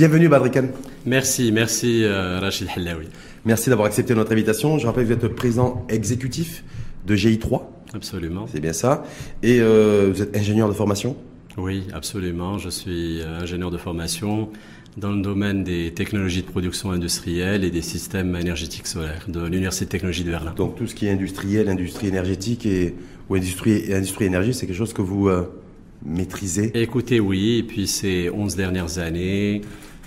Bienvenue Badrikan. Merci, merci euh, Rachid Hallaoui. Merci d'avoir accepté notre invitation. Je rappelle que vous êtes président exécutif de GI3. Absolument. C'est bien ça. Et euh, vous êtes ingénieur de formation? Oui, absolument. Je suis euh, ingénieur de formation dans le domaine des technologies de production industrielle et des systèmes énergétiques solaires de l'Université de technologie de Berlin. Donc tout ce qui est industriel, industrie énergétique et, ou industrie, industrie énergie, c'est quelque chose que vous euh, maîtrisez? Écoutez, oui. Et puis ces 11 dernières années,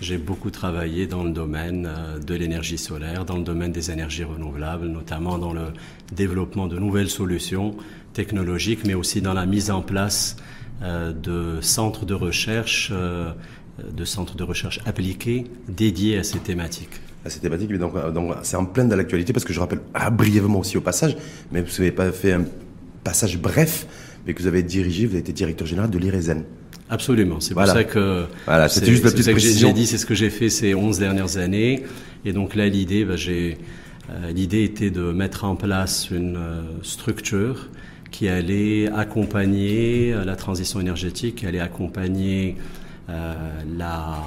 j'ai beaucoup travaillé dans le domaine euh, de l'énergie solaire, dans le domaine des énergies renouvelables, notamment dans le développement de nouvelles solutions technologiques, mais aussi dans la mise en place euh, de centres de recherche, euh, de centres de recherche appliqués dédiés à ces thématiques. À ces thématiques, mais donc, c'est en pleine de l'actualité parce que je rappelle ah, brièvement aussi au passage, mais vous n'avez pas fait un passage bref, mais que vous avez dirigé, vous avez été directeur général de l'IRESEN. Absolument. C'est pour ça que Voilà, c'était juste la petite ça que j'ai- précision. j'ai dit, c'est ce que j'ai fait ces 11 dernières années. Et donc là, l'idée, bah, j'ai euh, l'idée était de mettre en place une euh, structure qui allait accompagner euh, la transition énergétique, qui allait accompagner euh, la,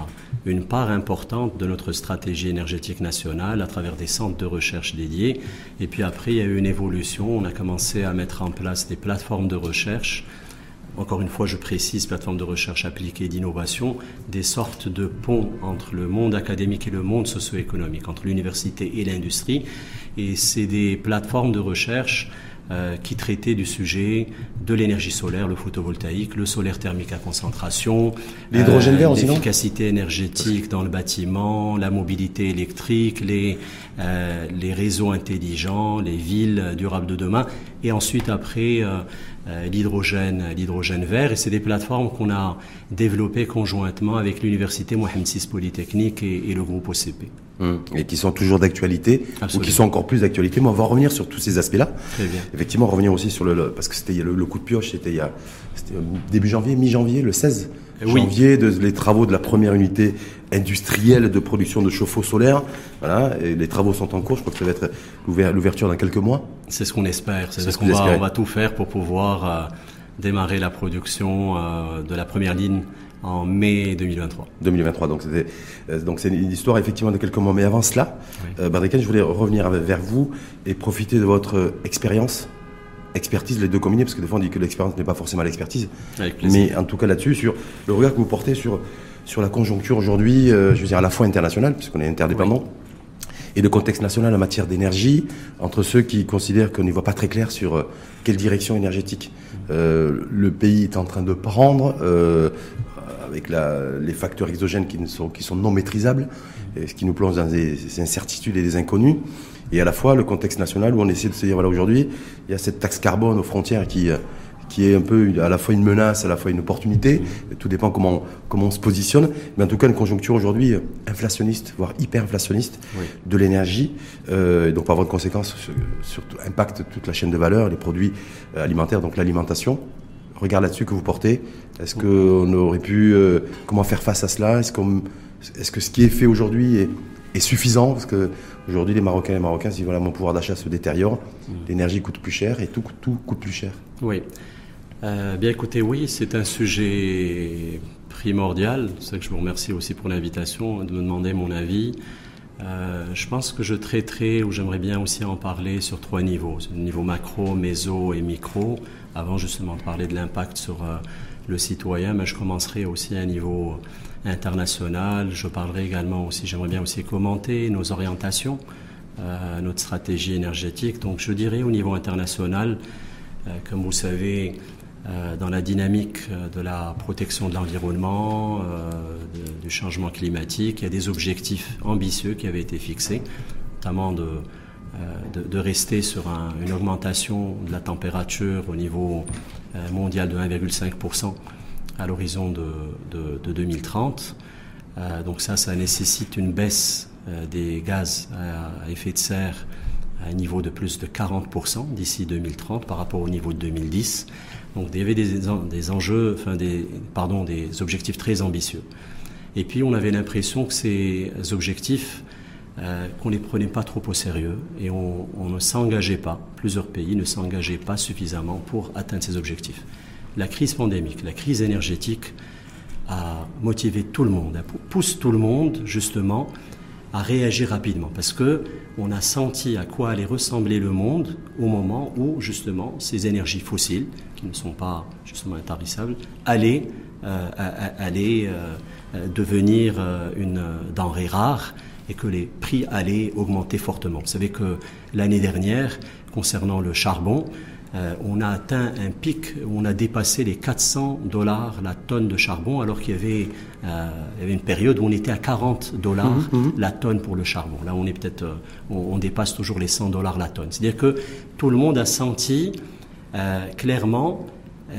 une part importante de notre stratégie énergétique nationale à travers des centres de recherche dédiés. Et puis après, il y a eu une évolution. On a commencé à mettre en place des plateformes de recherche encore une fois, je précise, plateforme de recherche appliquée et d'innovation, des sortes de ponts entre le monde académique et le monde socio-économique, entre l'université et l'industrie. Et c'est des plateformes de recherche euh, qui traitaient du sujet de l'énergie solaire, le photovoltaïque, le solaire thermique à concentration, L'hydrogène vert aussi, non l'efficacité énergétique dans le bâtiment, la mobilité électrique, les, euh, les réseaux intelligents, les villes durables de demain, et ensuite après euh, euh, l'hydrogène, l'hydrogène vert. Et c'est des plateformes qu'on a développées conjointement avec l'université Mohamed VI Polytechnique et, et le groupe OCP. Hum, Et qui sont toujours d'actualité, ou qui sont encore plus d'actualité. Mais on va revenir sur tous ces aspects-là. Effectivement, revenir aussi sur le, le- parce que c'était le, le coup de pioche, c'était il y a euh, début janvier, mi-janvier, le 16 Oui. janvier, de, les travaux de la première unité industrielle de production de chauffe-eau solaire. Voilà, et les travaux sont en cours. Je crois que ça va être l'ouver- l'ouverture dans quelques mois. C'est ce qu'on espère. C'est ce qu'on va, on va tout faire pour pouvoir euh, démarrer la production euh, de la première ligne en mai 2023. 2023. Donc c'était euh, donc c'est une histoire effectivement de quelques mois. Mais avant cela, Oui. euh, je voulais revenir vers vous et profiter de votre euh, expérience, expertise, les deux combinés, parce que des fois on dit que l'expérience n'est pas forcément l'expertise. Mais en tout cas là-dessus, sur le regard que vous portez sur, sur la conjoncture aujourd'hui, je veux dire à la fois internationale, puisqu'on est interdépendant, et le contexte national en matière d'énergie, entre ceux qui considèrent qu'on n'y voit pas très clair sur euh, quelle direction énergétique euh, le pays est en train de prendre, euh, avec la, les facteurs exogènes qui, ne sont, qui sont non maîtrisables, ce qui nous plonge dans des, des incertitudes et des inconnus, et à la fois le contexte national où on essaie de se dire, voilà, aujourd'hui, il y a cette taxe carbone aux frontières qui... euh, qui est un peu à la fois une menace, à la fois une opportunité. Tout dépend comment, comment on se positionne. Mais en tout cas, une conjoncture aujourd'hui euh, inflationniste, voire hyper-inflationniste Oui. de l'énergie. Euh, et donc, par voie de conséquence, sur, sur- impacte toute la chaîne de valeur, les produits euh, alimentaires, donc l'alimentation. Regard là-dessus que vous portez. Est-ce qu'on aurait pu, euh, comment faire face à cela? Est-ce qu'on, est-ce que ce qui est fait aujourd'hui est, est suffisant? Parce que aujourd'hui, les Marocains et les Marocains disent voilà, mon pouvoir d'achat se détériore, l'énergie coûte plus cher et tout, tout coûte plus cher. Oui. Euh, bien écoutez, oui, c'est un sujet primordial. C'est ça que je vous remercie aussi pour l'invitation, de me demander mon avis. Euh, je pense que je traiterai, ou j'aimerais bien aussi en parler sur trois niveaux, le niveau macro, méso et micro, avant justement de parler de l'impact sur euh, le citoyen, mais je commencerai aussi à un niveau international. Je parlerai également aussi, j'aimerais bien aussi commenter nos orientations, notre stratégie énergétique. Donc je dirais au niveau international, comme vous savez, dans la dynamique euh, de la protection de l'environnement, euh, du changement climatique, il y a des objectifs ambitieux qui avaient été fixés, notamment de, euh, rester sur un- une augmentation de la température au niveau euh, mondial de 1,5% à l'horizon de, de- de 2030. Euh, donc ça, ça nécessite une baisse euh, des gaz à effet de serre à un niveau de plus de 40% d'ici 2030 par rapport au niveau de 2010. Donc il y avait des, en- des enjeux, des, pardon, des objectifs très ambitieux. Et puis on avait l'impression que ces objectifs, euh, qu'on les prenait pas trop au sérieux et on, on ne s'engageait pas, plusieurs pays ne s'engageaient pas suffisamment pour atteindre ces objectifs. La crise pandémique, la crise énergétique a motiver tout le monde, pousse tout le monde justement à réagir rapidement parce que on a senti à quoi allait ressembler le monde au moment où justement ces énergies fossiles qui ne sont pas justement intarissables allaient, euh, euh, devenir euh, une denrée rare et que les prix allaient augmenter fortement. Vous savez que l'année dernière, concernant le charbon, euh, on a atteint un pic, on a dépassé les 400 dollars la tonne de charbon, alors qu'il y avait, euh, il y avait une période où on était à 40 dollars mhm, mhm. la tonne pour le charbon. Là, on est peut-être, euh, on, dépasse toujours les 100 dollars la tonne. C'est-à-dire que tout le monde a senti clairement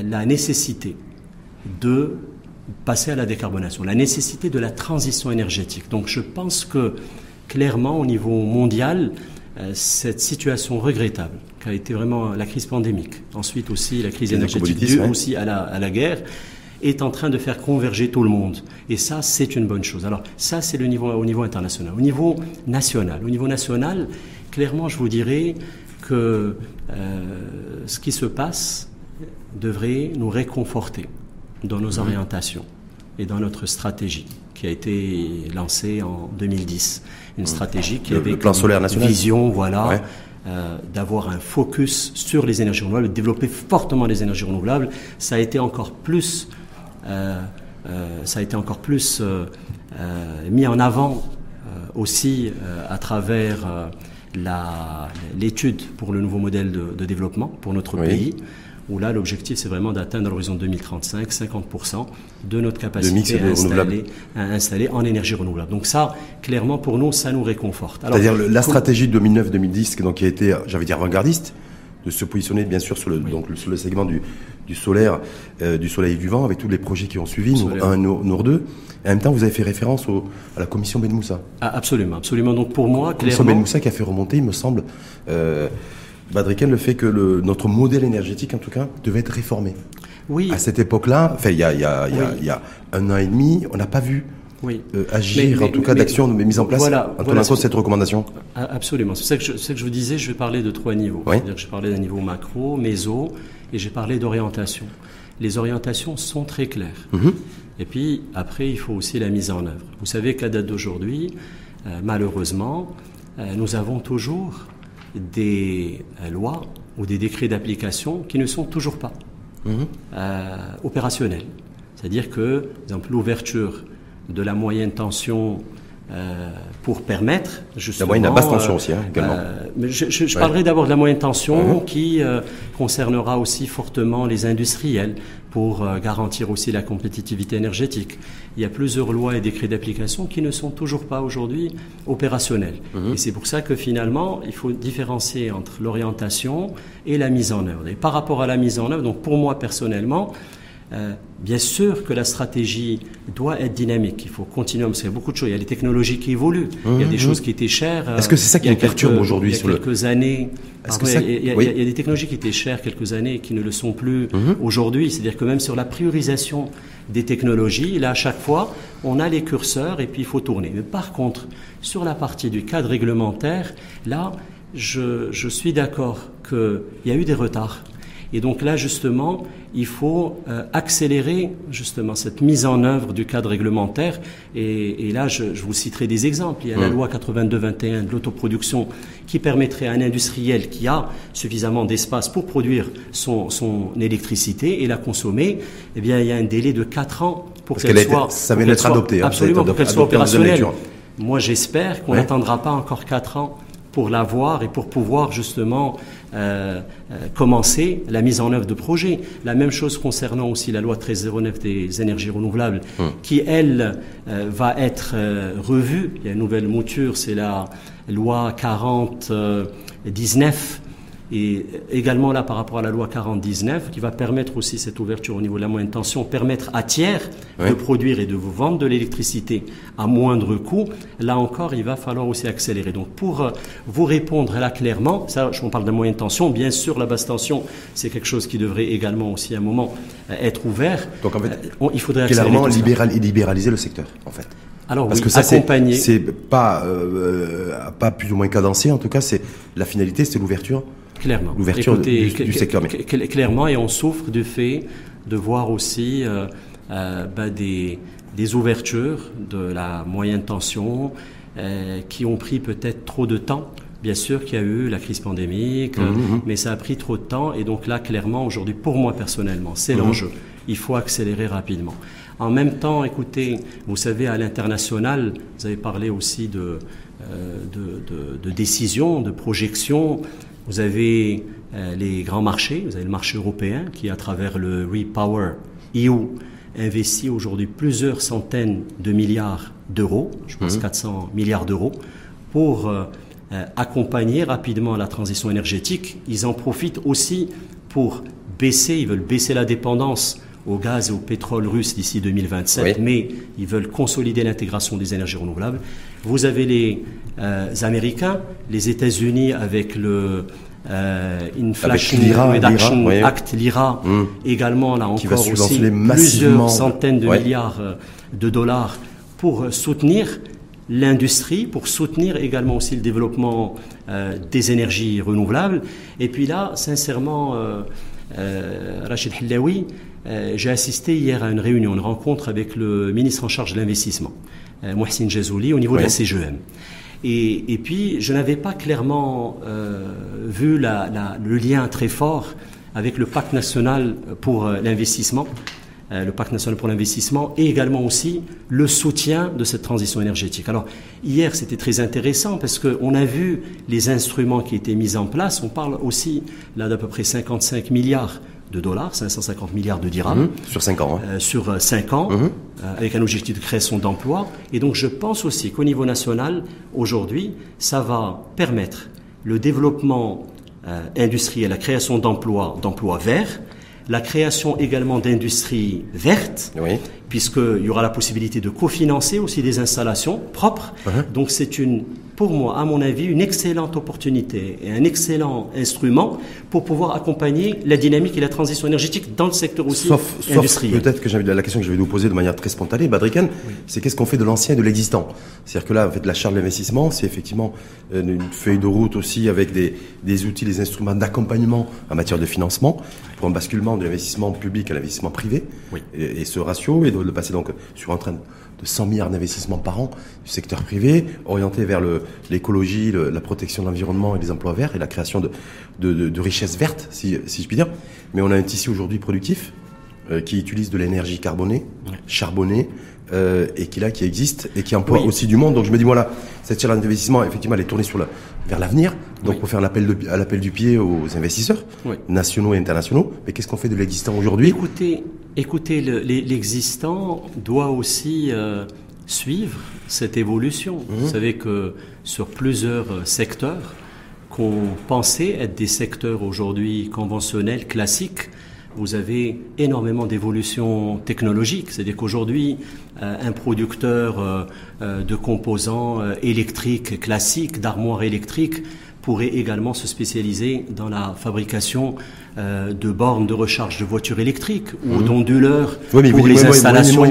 la nécessité de passer à la décarbonation, la nécessité de la transition énergétique. Donc, je pense que clairement, au niveau mondial, cette situation regrettable a été vraiment la crise pandémique, ensuite aussi la crise énergétique due aussi à la, à la guerre, est en train de faire converger tout le monde. Et ça, c'est une bonne chose. Alors ça, c'est le niveau, au niveau international. Au niveau national, au niveau national, clairement, je vous dirais que euh, ce qui se passe devrait nous réconforter dans nos mhm. orientations et dans notre stratégie qui a été lancée en 2010. Une mhm. stratégie qui avait le plan solaire national. vision, voilà, euh, d'avoir un focus sur les énergies renouvelables, de développer fortement les énergies renouvelables. Ça a été encore plus, euh, euh, ça a été encore plus mis en avant aussi à travers l'étude pour le nouveau modèle de, développement pour notre pays où là, l'objectif, c'est vraiment d'atteindre à l'horizon 2035 50% de notre capacité à installer, en énergie renouvelable. Donc ça, clairement, pour nous, ça nous réconforte. C'est-à-dire la stratégie 2009-2010, donc qui a été, j'avais dire, avant-gardiste, de se positionner bien sûr sur le, donc, sur le segment du, du solaire, euh, du soleil et du vent, avec tous les projets qui ont suivi, Nour 1, Nour 2. Et en même temps, vous avez fait référence au, à la commission Ben Moussa. Ah, absolument, absolument. Donc pour moi, la commission Ben Moussa qui a fait remonter, il me semble, euh, Badriken, le fait que le, notre modèle énergétique, en tout cas, devait être réformé. Oui. À cette époque-là, enfin, il y a, y, a, y, y a, un an et demi, on n'a pas vu oui. Euh, agir, en tout cas, d'action mise en place voilà, en voilà, cette recommandation Absolument. C'est ça, que je, que je vous disais, je vais parler de trois niveaux. Oui. C'est-à-dire que je parlais d'un niveau macro, méso, et j'ai parlé d'orientation. Les orientations sont très claires. Mhm. Et puis, après, il faut aussi la mise en œuvre. Vous savez qu'à date d'aujourd'hui, euh, malheureusement, euh, nous avons toujours des euh, lois ou des décrets d'application qui ne sont toujours pas mhm. euh, opérationnels. C'est-à-dire que, par exemple, l'ouverture de la moyenne tension euh, pour permettre justement... La moyenne basse tension aussi, hein, également. je, parlerai d'abord de la moyenne tension mhm. qui concernera aussi fortement les industriels pour euh, garantir aussi la compétitivité énergétique. Il y a plusieurs lois et décrets d'application qui ne sont toujours pas aujourd'hui opérationnels. Mhm. Et c'est pour ça que finalement, il faut différencier entre l'orientation et la mise en œuvre. Et par rapport à la mise en œuvre, donc pour moi personnellement, euh, bien sûr que la stratégie doit être dynamique. Il faut continuer parce qu'il y a beaucoup de choses. Il y a des technologies qui évoluent. il y a des mhm. choses qui étaient chères. Est-ce que c'est ça qui nous perturbe aujourd'hui sur quelques années? Il, y a, des technologies qui étaient chères quelques années et qui ne le sont plus mhm. aujourd'hui. C'est-à-dire que même sur la priorisation des technologies, là, à chaque fois, on a les curseurs et puis il faut tourner. Mais par contre, sur la partie du cadre réglementaire, là, je, je suis d'accord qu'il y a eu des retards. Et donc là, justement, il faut euh, accélérer justement cette mise en œuvre du cadre réglementaire. Et, là, je, vous citerai des exemples. Il y a la loi 82-21 de l'autoproduction qui permettrait à un industriel qui a suffisamment d'espace pour produire son, son, électricité et la consommer, eh bien, il y a un délai de 4 ans pour qu'elle soit... Ça vient d'être adopté. Hein, absolument, pour qu'elle soit opérationnelle. Moi, j'espère qu'on n'attendra pas encore 4 ans pour l'avoir et pour pouvoir justement euh, euh, commencer la mise en œuvre de projets. La même chose concernant aussi la loi 1309 des énergies renouvelables, hum. qui elle euh, va être revue. Il y a une nouvelle mouture, c'est la loi 4019 et également là par rapport à la loi 4019 qui va permettre aussi cette ouverture au niveau de la moyenne tension, permettre à tiers de produire et de vous vendre de l'électricité à moindre coût. Là encore, il va falloir aussi accélérer. Donc pour euh, vous répondre là clairement, ça, je vous parle de moyenne tension, bien sûr la basse tension, c'est quelque chose qui devrait également aussi à un moment euh, être ouvert. Donc en fait, euh, il faudrait clairement libéraliser le secteur en fait. Alors Parce que ça, c'est pas pas plus ou moins cadencé. En tout cas, c'est la finalité, c'est l'ouverture Clairement. L'ouverture du, secteur. Clairement, et on souffre du fait de voir aussi euh, euh, bah, des, des ouvertures de la moyenne tension euh, qui ont pris peut-être trop de temps. Bien sûr qu'il y a eu la crise pandémique, mhm. mais ça a pris trop de temps. Et donc là, clairement, aujourd'hui, pour moi personnellement, c'est l'enjeu. Il faut accélérer rapidement. En même temps, écoutez, vous savez, à l'international, vous avez parlé aussi de, euh, de, de, de décisions, de projections. Vous avez euh, les grands marchés, vous avez le marché européen qui, à travers le Repower EU, investit aujourd'hui plusieurs centaines de milliards d'euros, je pense 400 mhm. milliards d'euros, pour euh, accompagner rapidement la transition énergétique. Ils en profitent aussi pour baisser, ils veulent baisser la dépendance au gaz et au pétrole russe d'ici 2027, mais ils veulent consolider l'intégration des énergies renouvelables. Vous avez les euh, Américains, les États-Unis avec le euh, Inflation Reduction Act, l'IRA, hmm. également là encore aussi plusieurs centaines de milliards euh, de dollars pour soutenir l'industrie, pour soutenir également aussi le développement euh, des énergies renouvelables. Et puis là, sincèrement, euh, euh, Rachid Hillaoui, j'ai assisté hier à une réunion, une rencontre avec le ministre en charge de l'investissement, euh, Mohsin Jazouli, au niveau de la CGM. Et, et, puis, je n'avais pas clairement euh, vu la, la, le lien très fort avec le pacte national pour euh, l'investissement, euh, le pacte national pour l'investissement, et également aussi le soutien de cette transition énergétique. Alors, hier, c'était très intéressant parce qu'on a vu les instruments qui étaient mis en place. On parle aussi là d'à peu près 55 milliards de dollars, 550 milliards de dirhams. Mmh, sur 5 ans. Hein. Euh, sur 5 ans, mmh. euh, avec un objectif de création d'emplois. Et donc je pense aussi qu'au niveau national, aujourd'hui, ça va permettre le développement euh, industriel, la création d'emplois, d'emplois verts, la création également d'industries vertes, oui. Puisqu'il y aura la possibilité de cofinancer aussi des installations propres. Donc c'est une pour moi, à mon avis, une excellente opportunité et un excellent instrument pour pouvoir accompagner la dynamique et la transition énergétique dans le secteur aussi sauf, industriel. peut-être que la question que je vais vous poser de manière très spontanée, Badrikan, oui. c'est qu'est-ce qu'on fait de l'ancien et de l'existant? C'est-à-dire que là, en fait, la charte d'investissement, c'est effectivement une feuille de route aussi avec des, des outils, des instruments d'accompagnement en matière de financement pour un basculement de l'investissement public à l'investissement privé. Oui. Et, et, ce ratio est de passer donc sur un train de 100 milliards d'investissements par an du secteur privé, orienté vers l'écologie, la protection de l'environnement et les emplois verts et la création de, richesses vertes, si, si, je puis dire. Mais on a un tissu aujourd'hui productif euh, qui utilise de l'énergie carbonée, ouais. charbonnée, euh, et qui là qui existe et qui emploie oui. aussi du monde. Donc je me dis voilà, cette chaîne d'investissement effectivement elle est tournée sur la, vers l'avenir. Donc oui. pour faire un appel de, à l'appel du pied aux investisseurs oui. nationaux et internationaux. Mais qu'est-ce qu'on fait de l'existant aujourd'hui? Écoutez, écoutez, l'existant le, doit aussi euh, suivre cette évolution. Mmh. Vous savez que sur plusieurs secteurs qu'on pensait être des secteurs aujourd'hui conventionnels, classiques, vous avez énormément d'évolutions technologiques. C'est-à-dire qu'aujourd'hui, euh, un producteur euh, euh, de composants électriques classiques, d'armoires électriques, pourrait également se spécialiser dans la fabrication euh, de bornes de recharge de voitures électriques ou mmh. d'onduleurs oui, pour les oui, installations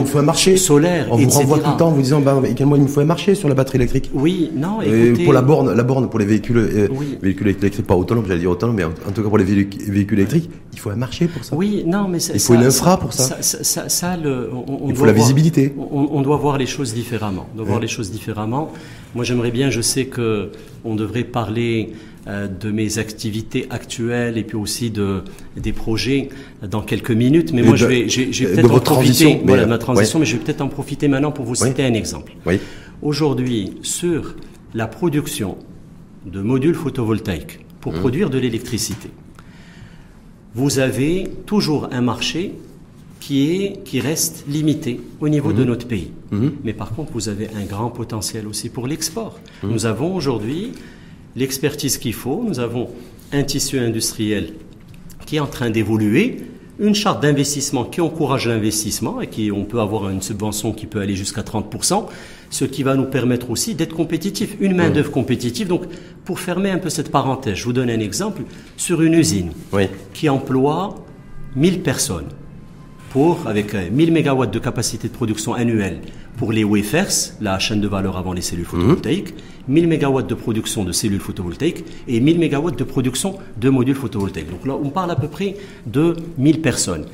solaires, On vous etc. renvoie tout le temps en vous disant, bah, également, il nous faut un marché sur la batterie électrique. Oui, non, écoutez... pour la borne, la borne pour les véhicules, euh, véhicules électriques, pas autonomes, j'allais dire autonomes, mais en, en, tout cas pour les véhicules électriques, il faut un marché pour ça. Oui, non, mais il faut ça, une infra pour ça. Ça, ça, ça le, on, on il faut la visibilité. On, on, doit voir les choses différemment. On doit voir les choses différemment. Moi, j'aimerais bien, je sais que on devrait parler de mes activités actuelles et puis aussi de des projets dans quelques minutes. Mais et moi, de, je vais, j'ai, peut-être en profiter. Voilà, ma transition, ouais. mais je vais peut-être en profiter maintenant pour vous citer oui. un exemple. Oui. Aujourd'hui, sur la production de modules photovoltaïques pour mmh. produire de l'électricité, vous avez toujours un marché qui, est, qui reste limité au niveau mmh. de notre pays. Mmh. Mais par contre, vous avez un grand potentiel aussi pour l'export. Mmh. Nous avons aujourd'hui l'expertise qu'il faut, nous avons un tissu industriel qui est en train d'évoluer, une charte d'investissement qui encourage l'investissement et qui on peut avoir une subvention qui peut aller jusqu'à 30%, ce qui va nous permettre aussi d'être compétitif, une main d'œuvre compétitive. Donc, pour fermer un peu cette parenthèse, je vous donne un exemple sur une usine oui. qui emploie 1000 personnes pour, avec 1000 MW de capacité de production annuelle pour les wafers, la chaîne de valeur avant les cellules photovoltaïques, mmh. 1000 MW de production de cellules photovoltaïques et 1000 MW de production de modules photovoltaïques. Donc là, on parle à peu près de 1000 personnes.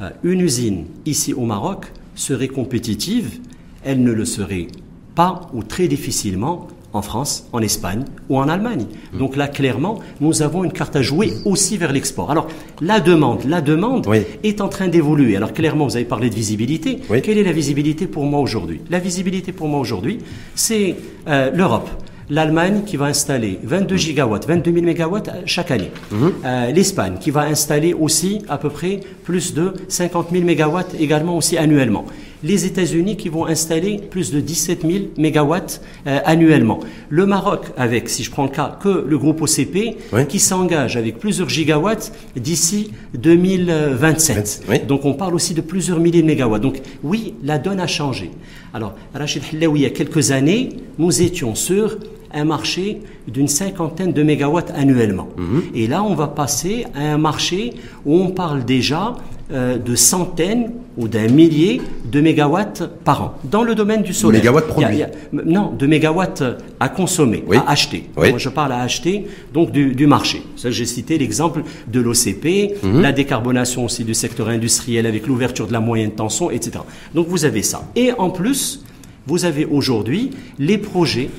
Euh, une usine ici au Maroc serait compétitive, elle ne le serait pas ou très difficilement en France, en Espagne ou en Allemagne. Donc là, clairement, nous avons une carte à jouer aussi vers l'export. Alors, la demande, la demande est en train d'évoluer. Alors, clairement, vous avez parlé de visibilité. Quelle est la visibilité pour moi aujourd'hui? La visibilité pour moi aujourd'hui, c'est euh, l'Europe l'Allemagne qui va installer 22 gigawatts, 22 000 mégawatts euh, chaque année. Mhm. Euh, L'Espagne qui va installer aussi à peu près plus de 50 000 mégawatts également aussi annuellement. Les États-Unis qui vont installer plus de 17 000 mégawatts euh, annuellement. Le Maroc avec, si je prends le cas, que le groupe OCP qui s'engage avec plusieurs gigawatts d'ici 2027. Donc on parle aussi de plusieurs milliers de mégawatts. Donc oui, la donne a changé. Alors, Rachid Hillaoui, il y a quelques années, nous étions sur un marché d'une cinquantaine de mégawatts annuellement. Mhm. Et là, on va passer à un marché où on parle déjà de centaines ou d'un millier de mégawatts par an dans le domaine du solaire. Mégawatts produits Non, de mégawatts à consommer, à acheter. Moi, je parle à acheter, donc du, marché. J'ai cité l'exemple de l'OCP, mhm. la décarbonation aussi du secteur industriel avec l'ouverture de la moyenne tension, etc. Donc vous avez ça. Et en plus, vous avez aujourd'hui les projets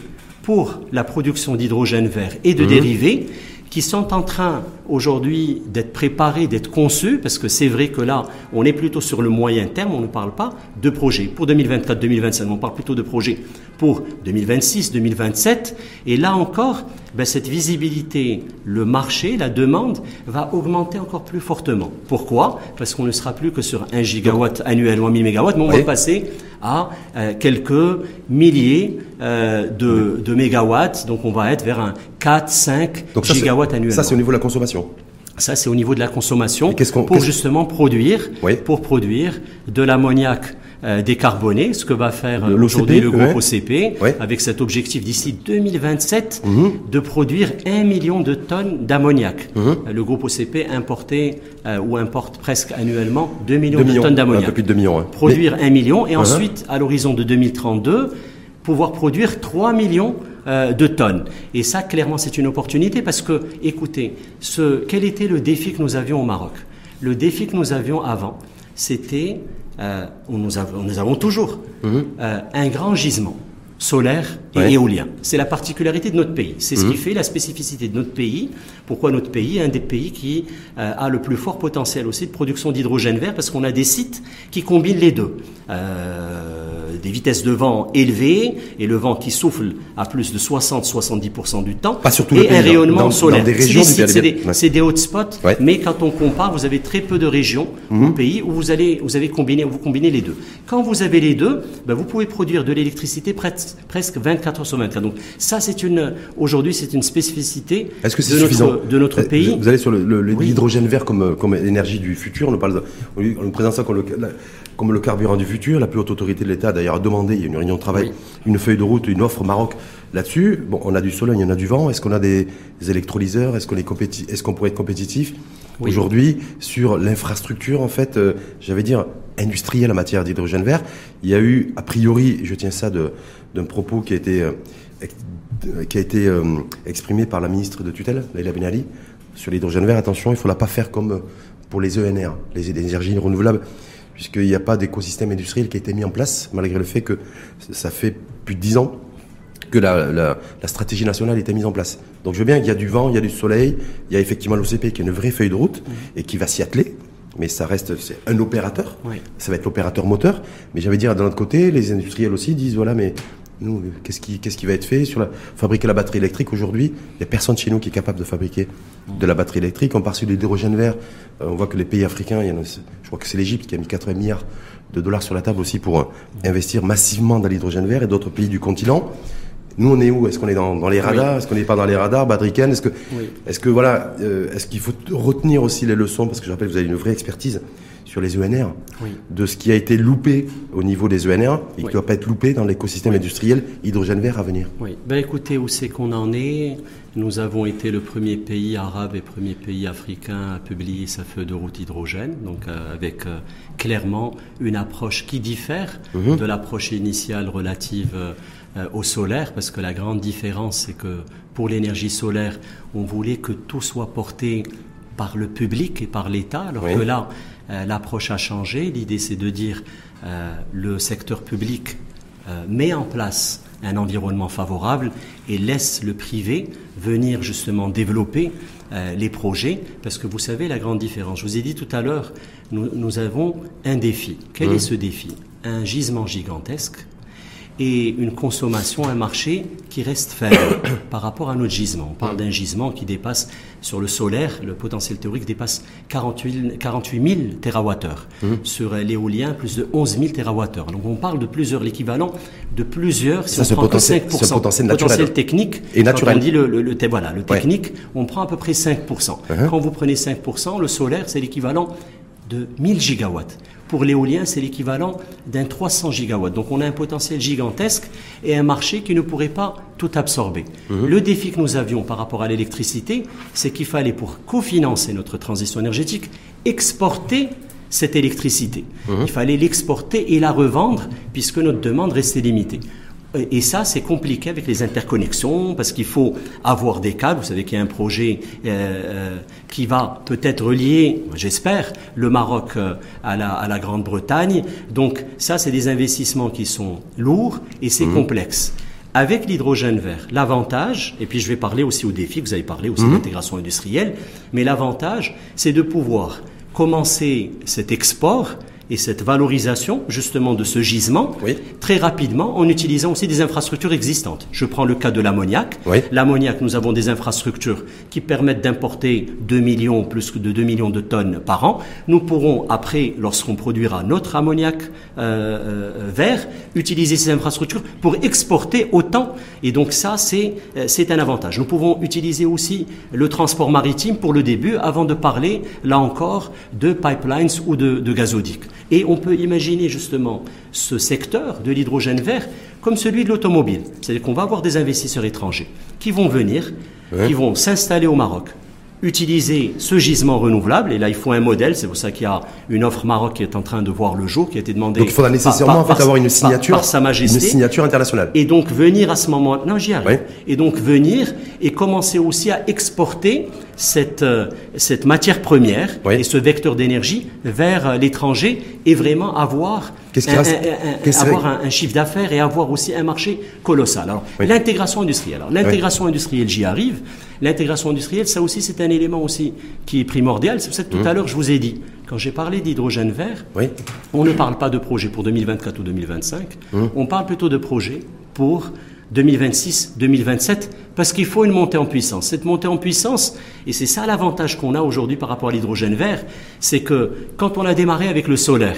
pour la production d'hydrogène vert et de mhm. dérivés qui sont en train aujourd'hui d'être préparés, d'être conçus, parce que c'est vrai que là, on est plutôt sur le moyen terme, on ne parle pas de projets pour 2024-2025, on parle plutôt de projets pour 2026-2027, et là encore, ben, cette visibilité, le marché, la demande va augmenter encore plus fortement. Pourquoi? Parce qu'on ne sera plus que sur 1 gigawatt annuel ou 1000 mégawatts, mais on va passer à euh, quelques milliers euh, de, de, mégawatts. Donc on va être vers un 4-5 gigawatts annuels. Ça, c'est au niveau de la consommation. Ça, c'est au niveau de la consommation pour justement produire, pour produire de l'ammoniac euh, décarboner, ce que va faire euh, aujourd'hui le groupe OCP, avec cet objectif d'ici 2027 mhm. de produire un million de tonnes d'ammoniac. Mhm. Euh, le groupe OCP importait ou importe presque annuellement 2 millions, de tonnes d'ammoniac. Un peu plus de 2 millions. Produire un million et uh-huh. ensuite, à l'horizon de 2032, pouvoir produire 3 millions de tonnes. Et ça, clairement, c'est une opportunité parce que, écoutez, ce, quel était le défi que nous avions au Maroc? Le défi que nous avions avant, c'était euh, nous, avons, nous, avons, toujours mhm. euh, un grand gisement solaire et éolien. C'est la particularité de notre pays. C'est ce qui mhm. fait la spécificité de notre pays. Pourquoi notre pays est un des pays qui euh, a le plus fort potentiel aussi de production d'hydrogène vert Parce qu'on a des sites qui combinent les deux. Euh, des vitesses de vent élevées et le vent qui souffle à plus de 60-70% du temps. Pas surtout et un rayonnement solaire. C'est des, des, des hotspots, mais quand on compare, vous avez très peu de régions mhm. au pays où vous allez, vous avez combiné, vous combinez les deux. Quand vous avez les deux, ben vous pouvez produire de l'électricité presque 24 heures sur 24. Donc ça, c'est une, aujourd'hui, c'est une spécificité Est-ce que de, notre, de notre pays. Vous allez sur l'hydrogène le, vert comme, comme énergie du futur. On, parle on, nous présente ça comme le, comme le carburant du futur. La plus haute autorité de l'État, d'ailleurs, a demandé, il y a une réunion de travail, une feuille de route, une offre Maroc là-dessus. Bon, on a du soleil, il y en a du vent. Est-ce qu'on a des, électrolyseurs? Est-ce qu'on est, est qu'on pourrait être compétitif aujourd'hui sur l'infrastructure, en fait, euh, j'avais dire industrielle en matière d'hydrogène vert? Il y a eu, a priori, je tiens ça d'un propos qui a été, euh, qui a été euh, exprimé par la ministre de tutelle, Leila Ben Ali, sur l'hydrogène vert. Attention, il ne faut la pas faire comme pour les ENR, les énergies renouvelables puisqu'il n'y a pas d'écosystème industriel qui a été mis en place, malgré le fait que ça fait plus de dix ans que la, la, stratégie nationale a été mise en place. Donc je veux bien qu'il y a du vent, il y a du soleil, il y a effectivement l'OCP qui est une vraie feuille de route mmh. et qui va s'y atteler, mais ça reste c'est un opérateur, ça va être l'opérateur moteur, mais j'avais dire d'un autre côté, les industriels aussi disent voilà mais nous, qu'est-ce qui, qu'est-ce qui va être fait sur la, fabriquer la batterie électrique aujourd'hui? Il n'y a personne chez nous qui est capable de fabriquer de la batterie électrique. On part sur l'hydrogène vert. Euh, on voit que les pays africains, il y a, je crois que c'est l'Égypte qui a mis 80 milliards de dollars sur la table aussi pour euh, investir massivement dans l'hydrogène vert et d'autres pays du continent. Nous, on est où? Est-ce qu'on est dans, les radars? Est-ce qu'on n'est pas dans les radars? Badriken Est-ce que, est-ce que voilà, euh, est-ce qu'il faut retenir aussi les leçons? Parce que je rappelle, vous avez une vraie expertise sur les ENR, de ce qui a été loupé au niveau des ENR et qui ne doit pas être loupé dans l'écosystème industriel hydrogène vert à venir. Oui, ben écoutez, où c'est qu'on en est Nous avons été le premier pays arabe et premier pays africain à publier sa feuille de route hydrogène, donc euh, avec euh, clairement une approche qui diffère mhm. de l'approche initiale relative euh, au solaire, parce que la grande différence, c'est que pour l'énergie solaire, on voulait que tout soit porté par le public et par l'État, alors que là, l'approche a changé. L'idée, c'est de dire euh, le secteur public met en place un environnement favorable et laisse le privé venir justement développer les projets, parce que vous savez la grande différence. Je vous ai dit tout à l'heure, nous, avons un défi. Quel est ce défi? Un gisement gigantesque et une consommation, un marché qui reste faible par rapport à notre gisement. On parle d'un gisement qui dépasse, sur le solaire, le potentiel théorique dépasse 48, 000 TWh. Sur l'éolien, plus de 11 000 TWh. Donc on parle de plusieurs, l'équivalent de plusieurs, si on prend potentiel, 5%. potentiel, potentiel technique. Et naturel. Quand on dit le, le, voilà, le technique, on prend à peu près 5%. Uh-huh. Quand vous prenez 5%, le solaire, c'est l'équivalent de 1000 gigawatts. Pour l'éolien, c'est l'équivalent d'un 300 gigawatts. Donc on a un potentiel gigantesque et un marché qui ne pourrait pas tout absorber. Mhm. Le défi que nous avions par rapport à l'électricité, c'est qu'il fallait, pour cofinancer notre transition énergétique, exporter cette électricité. Mhm. Il fallait l'exporter et la revendre puisque notre demande restait limitée. Et ça, c'est compliqué avec les interconnexions parce qu'il faut avoir des câbles. Vous savez qu'il y a un projet euh, euh, qui va peut-être relier, j'espère, le Maroc euh, à la, à la Grande-Bretagne. Donc ça, c'est des investissements qui sont lourds et c'est mmh. complexe. Avec l'hydrogène vert, l'avantage, et puis je vais parler aussi au défi, vous avez parlé aussi mmh. d'intégration industrielle, mais l'avantage, c'est de pouvoir commencer cet export et cette valorisation justement de ce gisement très rapidement en utilisant aussi des infrastructures existantes. Je prends le cas de l'ammoniac. L'ammoniac, nous avons des infrastructures qui permettent d'importer 2 millions, plus de 2 millions de tonnes par an. Nous pourrons après, lorsqu'on produira notre ammoniac euh, euh, vert, utiliser ces infrastructures pour exporter autant. Et donc ça, c'est euh, c'est un avantage. Nous pouvons utiliser aussi le transport maritime pour le début, avant de parler, là encore, de pipelines ou de, de gazoducs. Et on peut imaginer justement ce secteur de l'hydrogène vert comme celui de l'automobile. C'est-à-dire qu'on va avoir des investisseurs étrangers qui vont venir, qui vont s'installer au Maroc, utiliser ce gisement renouvelable. Et là, il faut un modèle. C'est pour ça qu'il y a une offre Maroc qui est en train de voir le jour, qui a été demandée. Donc, il faudra nécessairement en fait, avoir une signature, par, Sa Majesté, une signature internationale. Et donc venir à ce moment, non, j'y arrive. Et donc venir et commencer aussi à exporter cette euh, cette matière première et ce vecteur d'énergie vers euh, l'étranger et vraiment avoir un, avoir un, chiffre d'affaires et avoir aussi un marché colossal. Alors l'intégration industrielle. Alors l'intégration industrielle, j'y arrive. L'intégration industrielle, ça aussi, c'est un élément aussi qui est primordial. C'est pour ça que tout mmh. à l'heure, je vous ai dit, quand j'ai parlé d'hydrogène vert, on ne parle pas de projet pour 2024 ou 2025, mmh. on parle plutôt de projet pour 2026-2027, parce qu'il faut une montée en puissance. Cette montée en puissance, et c'est ça l'avantage qu'on a aujourd'hui par rapport à l'hydrogène vert, c'est que quand on a démarré avec le solaire,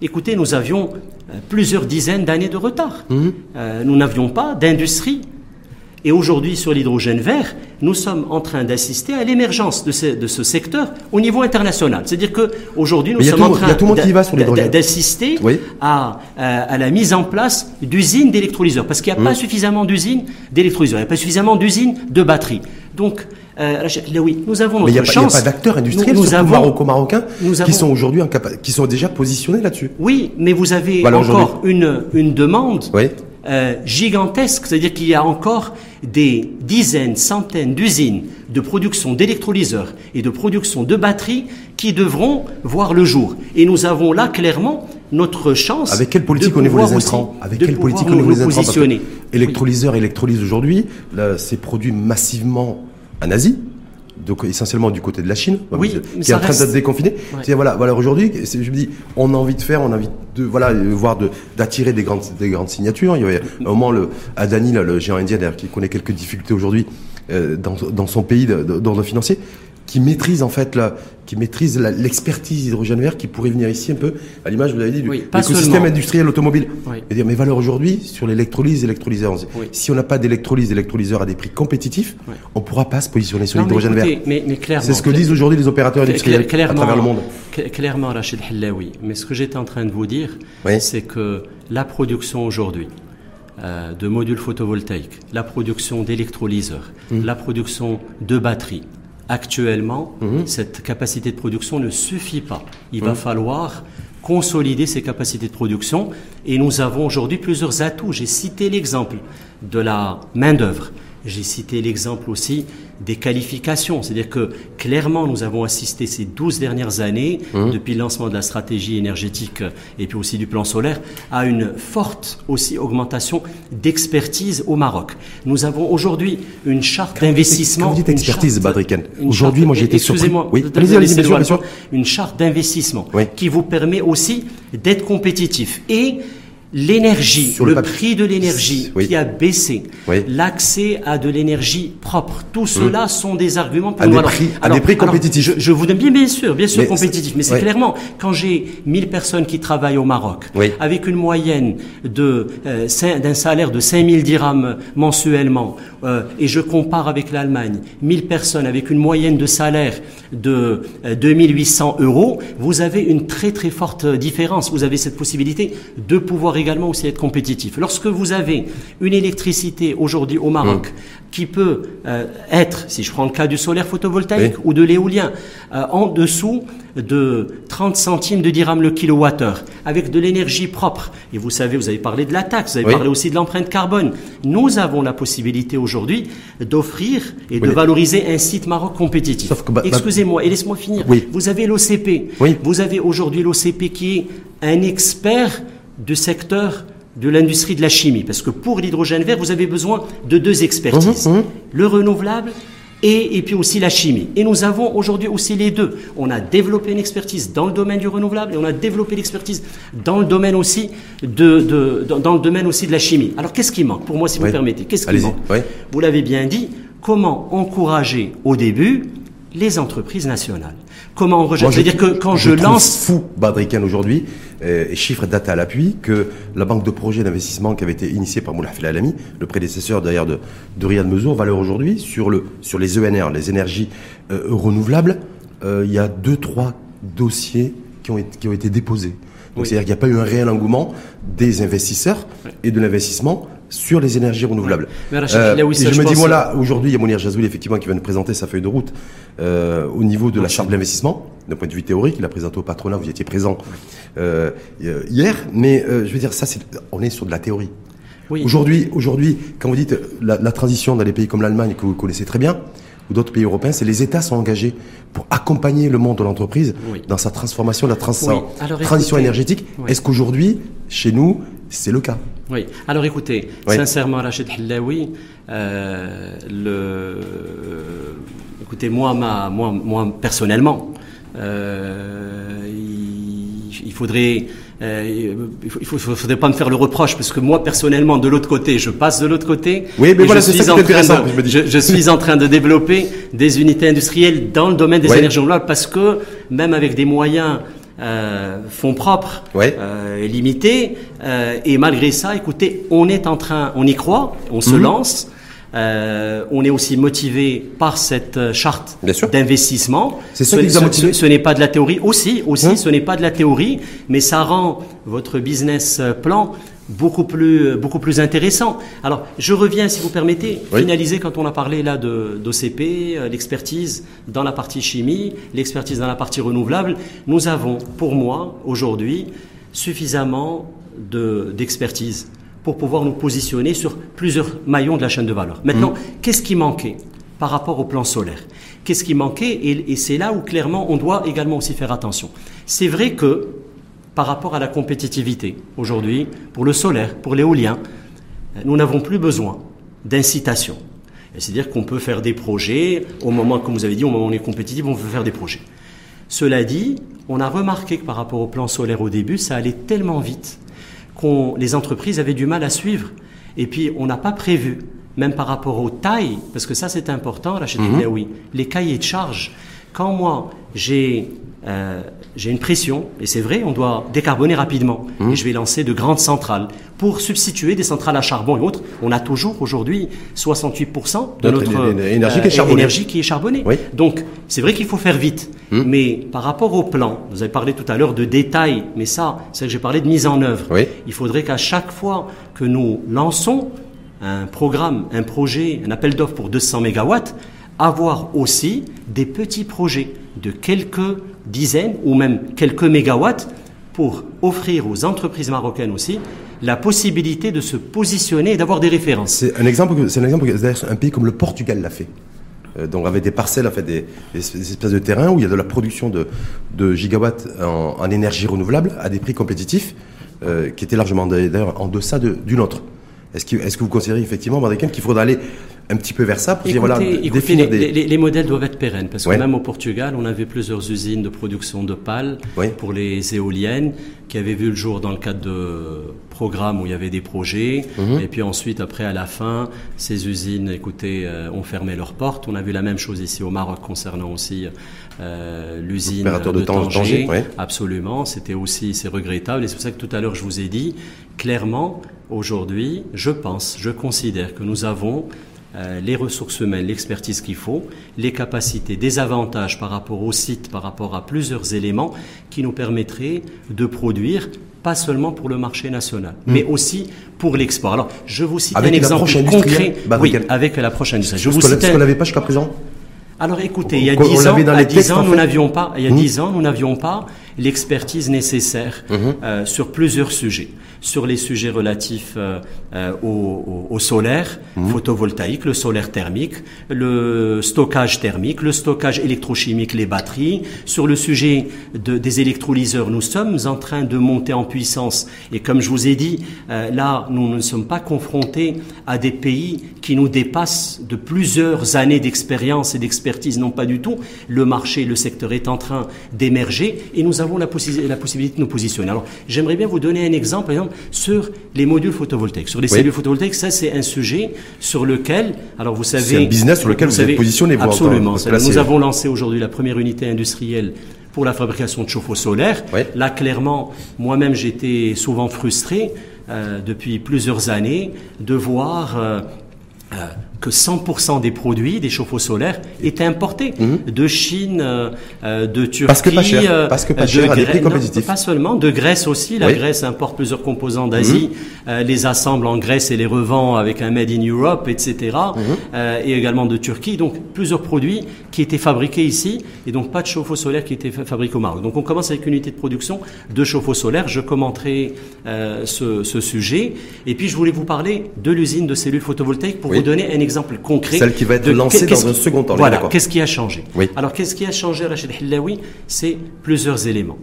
écoutez, nous avions euh, plusieurs dizaines d'années de retard. Mmh. Euh, nous n'avions pas d'industrie et aujourd'hui, sur l'hydrogène vert, nous sommes en train d'assister à l'émergence de ce, de ce, secteur au niveau international. C'est-à-dire que aujourd'hui, nous sommes en train d'assister à, à, la mise en place d'usines d'électrolyseurs, parce qu'il n'y a pas mmh. suffisamment d'usines d'électrolyseurs, il n'y a pas suffisamment d'usines de batteries. Donc, euh, oui, nous avons notre Mais il n'y a, pas d'acteurs industriels, nous, avons, maroco-marocains, qui sont aujourd'hui qui sont déjà positionnés là-dessus. Oui, mais vous avez encore une, une demande oui. Euh, gigantesque, c'est-à-dire qu'il y a encore des dizaines, centaines d'usines de production d'électrolyseurs et de production de batteries qui devront voir le jour. Et nous avons là clairement notre chance. Avec quelle politique au niveau des intrants? Avec quelle politique au niveau des intrants? Électrolyseurs, électrolyse aujourd'hui, c'est produit massivement en Asie donc essentiellement du côté de la Chine, oui, qui est en train d'être déconfiné. Voilà, voilà aujourd'hui, je me dis, on a envie de faire, on a envie de voilà, voir d'attirer des grandes, des grandes signatures. Il y avait un moment le Adani, le géant indien, qui connaît quelques difficultés aujourd'hui euh, dans, dans, son pays d'ordre financier qui maîtrise en fait la, qui maîtrise l'expertise hydrogène vert, qui pourrait venir ici un peu à l'image, vous l'avez dit, du l'écosystème industriel automobile. Et dire mes valeurs aujourd'hui sur l'électrolyse, électrolyseur. Si on n'a pas d'électrolyse, d'électrolyseur à des prix compétitifs, on ne pourra pas se positionner sur l'hydrogène vert. Mais, mais c'est ce que disent aujourd'hui les opérateurs industriels à travers le monde. Clairement, Rachid Hallaoui. Mais ce que j'étais en train de vous dire, c'est que la production aujourd'hui, euh, de modules photovoltaïques, la production d'électrolyseurs, mmh. la production de batteries, Actuellement, mhm. cette capacité de production ne suffit pas. Il va mhm. falloir consolider ces capacités de production et nous avons aujourd'hui plusieurs atouts. J'ai cité l'exemple de la main-d'œuvre. J'ai cité l'exemple aussi des qualifications. C'est-à-dire que clairement, nous avons assisté ces 12 dernières années, mmh. depuis le lancement de la stratégie énergétique et puis aussi du plan solaire, à une forte aussi augmentation d'expertise au Maroc. Nous avons aujourd'hui une charte d'investissement. Quand vous dites expertise, Badriken, aujourd'hui, moi j'ai été surpris. Excusez-moi, oui, allez une charte d'investissement qui vous permet aussi d'être compétitif. Et l'énergie, le, prix de l'énergie qui a baissé, l'accès à de l'énergie propre, tout hum. cela sont des arguments pour à Des prix, à des prix compétitifs. je, vous donne bien, bien sûr, bien sûr compétitif, mais c'est clairement quand j'ai 1000 personnes qui travaillent au Maroc, avec une moyenne de euh, d'un salaire de 5000 dirhams mensuellement, euh, et je compare avec l'Allemagne, 1000 personnes avec une moyenne de salaire de 2800 euh, euros, vous avez une très très forte différence. Vous avez cette possibilité de pouvoir également aussi être compétitif. Lorsque vous avez une électricité aujourd'hui au Maroc mmh. qui peut euh, être, si je prends le cas du solaire photovoltaïque ou de l'éolien, euh, en dessous de 30 centimes de dirham le kilowattheure, avec de l'énergie propre. Et vous savez, vous avez parlé de la taxe, vous avez parlé aussi de l'empreinte carbone. Nous avons la possibilité aujourd'hui d'offrir et de valoriser un site Maroc compétitif. Excusez-moi, et laisse-moi finir. Vous avez l'OCP. Vous avez aujourd'hui l'OCP qui est un expert du secteur de l'industrie de la chimie. Parce que pour l'hydrogène vert, vous avez besoin de deux expertises. Mmh, mmh. Le renouvelable et, et, puis aussi la chimie. Et nous avons aujourd'hui aussi les deux. On a développé une expertise dans le domaine du renouvelable et on a développé l'expertise dans le domaine aussi de, de, dans le domaine aussi de la chimie. Alors qu'est-ce qui manque Pour moi, si vous permettez, qu'est-ce qui manque? Vous l'avez bien dit. Comment encourager au début les entreprises nationales. Comment on rejette C'est-à-dire que quand je, lance... fou, Badrikan, aujourd'hui, euh, et chiffres data à l'appui, que la banque de projets d'investissement qui avait été initiée par Moulaf El Alami, le prédécesseur d'ailleurs de, de Riyad Mezour, valeur aujourd'hui sur, le, sur les ENR, les énergies euh, renouvelables, euh, il y a deux, trois dossiers qui ont, été, qui ont été déposés. Donc c'est-à-dire qu'il n'y a pas eu un réel engouement des investisseurs et de l'investissement sur les énergies renouvelables. Euh, je, me dis, moi là, aujourd'hui, il y a Mounir Jazouli, effectivement, qui vient de présenter sa feuille de route euh, au niveau de la charte d'investissement, d'un point de vue théorique. Il a présenté au patronat, vous y étiez présent euh, hier. Mais je veux dire, ça, c'est, on est sur de la théorie. Aujourd'hui, aujourd'hui, quand vous dites la, transition dans les pays comme l'Allemagne, que vous connaissez très bien, ou d'autres pays européens, c'est les États sont engagés pour accompagner le monde de l'entreprise dans sa transformation, la transition énergétique. Est-ce qu'aujourd'hui, chez nous, c'est le cas oui. Alors écoutez, sincèrement, Rachid Hillaoui, euh, le, écoutez, moi, ma, moi, moi personnellement, euh, il, faudrait, euh, il, faut, faudrait pas me faire le reproche parce que moi personnellement, de l'autre côté, je passe de l'autre côté. Oui, mais voilà, c'est ça intéressant. Je, je, suis en train de développer des unités industrielles dans le domaine des énergies renouvelables parce que même avec des moyens euh, fonds propres euh, limités. Euh, et malgré ça, écoutez, on est en train, on y croit, on se mhm. lance. On est aussi motivé par cette charte d'investissement. C'est ça ce, qui nous a motivé. Ce, n'est pas de la théorie. Aussi, aussi, hein ce n'est pas de la théorie, mais ça rend votre business plan beaucoup plus, beaucoup plus intéressant. Alors, je reviens, si vous permettez, finaliser quand on a parlé là d'OCP, euh, l'expertise dans la partie chimie, l'expertise dans la partie renouvelable. Nous avons, pour moi, aujourd'hui, suffisamment d'expertise pour pouvoir nous positionner sur plusieurs maillons de la chaîne de valeur. Maintenant, mmh. qu'est-ce qui manquait par rapport au plan solaire? Qu'est-ce qui manquait? Et, et c'est là où clairement on doit également aussi faire attention. C'est vrai que par rapport à la compétitivité. Aujourd'hui, pour le solaire, pour l'éolien, nous n'avons plus besoin d'incitation. C'est-à-dire qu'on peut faire des projets au moment, comme vous avez dit, au moment où on est compétitif, on peut faire des projets. Cela dit, on a remarqué que par rapport au plan solaire au début, ça allait tellement vite que les entreprises avaient du mal à suivre. Et puis, on n'a pas prévu, même par rapport aux tailles, parce que ça c'est important, Rachid mmh. oui, les cahiers de charges. Quand moi, j'ai euh, j'ai une pression, et c'est vrai, on doit décarboner rapidement. Mmh. Et je vais lancer de grandes centrales pour substituer des centrales à charbon et autres. On a toujours aujourd'hui 68% de notre, énergie, qui est charbonnée. énergie qui est charbonnée. Donc, c'est vrai qu'il faut faire vite. Mmh. Mais par rapport au plan, vous avez parlé tout à l'heure de détails, mais ça, c'est que j'ai parlé de mise en œuvre. Il faudrait qu'à chaque fois que nous lançons un programme, un projet, un appel d'offres pour 200 mégawatts, avoir aussi des petits projets de quelques dizaines ou même quelques mégawatts pour offrir aux entreprises marocaines aussi la possibilité de se positionner et d'avoir des références. C'est un exemple, c'est un exemple, un pays comme le Portugal l'a fait. Euh, donc avec des parcelles, fait, des, espèces de terrains où il y a de la production de, de gigawatts en, énergie renouvelable à des prix compétitifs, euh, qui étaient largement d'ailleurs en deçà de, du nôtre. Est-ce que, est que, vous considérez effectivement, qu'il faudra aller un petit peu vers ça pour voilà, définir les, des... les, modèles doivent être pérennes parce que même au Portugal, on avait plusieurs usines de production de pales pour les éoliennes qui avaient vu le jour dans le cadre de programmes où il y avait des projets. Mhm. Et puis ensuite, après, à la fin, ces usines, écoutez, euh, ont fermé leurs portes. On a vu la même chose ici au Maroc concernant aussi euh, l'usine de, Tanger. Absolument, c'était aussi, c'est regrettable. Et c'est pour ça que tout à l'heure, je vous ai dit, clairement, aujourd'hui, je pense, je considère que nous avons euh, les ressources humaines, l'expertise qu'il faut, les capacités, des avantages par rapport au site, par rapport à plusieurs éléments qui nous permettraient de produire pas seulement pour le marché national, hmm. mais aussi pour l'export. Alors, je vous cite un exemple concret. Bah, oui, avec l'approche industrielle. Je vous ce qu'on n'avait pas jusqu'à présent alors écoutez, il y a dix ans, à 10 ans, nous n'avions pas, il y a hmm. dix ans, nous n'avions pas l'expertise nécessaire hmm. euh, sur plusieurs sujets sur les sujets relatifs euh, euh, au, solaire mmh. photovoltaïque, le solaire thermique, le stockage thermique, le stockage électrochimique, les batteries. Sur le sujet de, des électrolyseurs, nous sommes en train de monter en puissance. Et comme je vous ai dit, euh, là, nous ne sommes pas confrontés à des pays qui nous dépassent de plusieurs années d'expérience et d'expertise. Non, pas du tout. Le marché, le secteur est en train d'émerger et nous avons la, la possibilité de nous positionner. Alors, j'aimerais bien vous donner un exemple. Par exemple, sur les modules photovoltaïques, sur les cellules photovoltaïques. Ça, c'est un sujet sur lequel, alors vous savez, c'est un business sur lequel vous, êtes positionné. absolument. nous avons lancé aujourd'hui la première unité industrielle pour la fabrication de chauffe-eau solaire. Là, clairement, moi-même, j'étais souvent frustré euh, depuis plusieurs années de voir euh, euh, que 100% des produits des chauffe-eau solaires étaient importés mhm. de Chine, euh, euh, de Turquie, parce que pas cher, parce que pas cher à des prix compétitifs. pas seulement de Grèce aussi. La Grèce importe plusieurs composants d'Asie, mhm. les assemble en Grèce et les revend avec un Made in Europe, etc. Mhm. et également de Turquie. Donc plusieurs produits qui étaient fabriqués ici et donc pas de chauffe-eau solaire qui était fabriqué au Maroc. Donc on commence avec une unité de production de chauffe-eau solaire. Je commenterai ce, ce, sujet et puis je voulais vous parler de l'usine de cellules photovoltaïques pour vous donner un exemple exemple concret. Celle qui va être lancée dans un second temps. Voilà, qu'est-ce qui a changé Alors, qu'est-ce qui a changé, Rachid Hillawi C'est plusieurs éléments.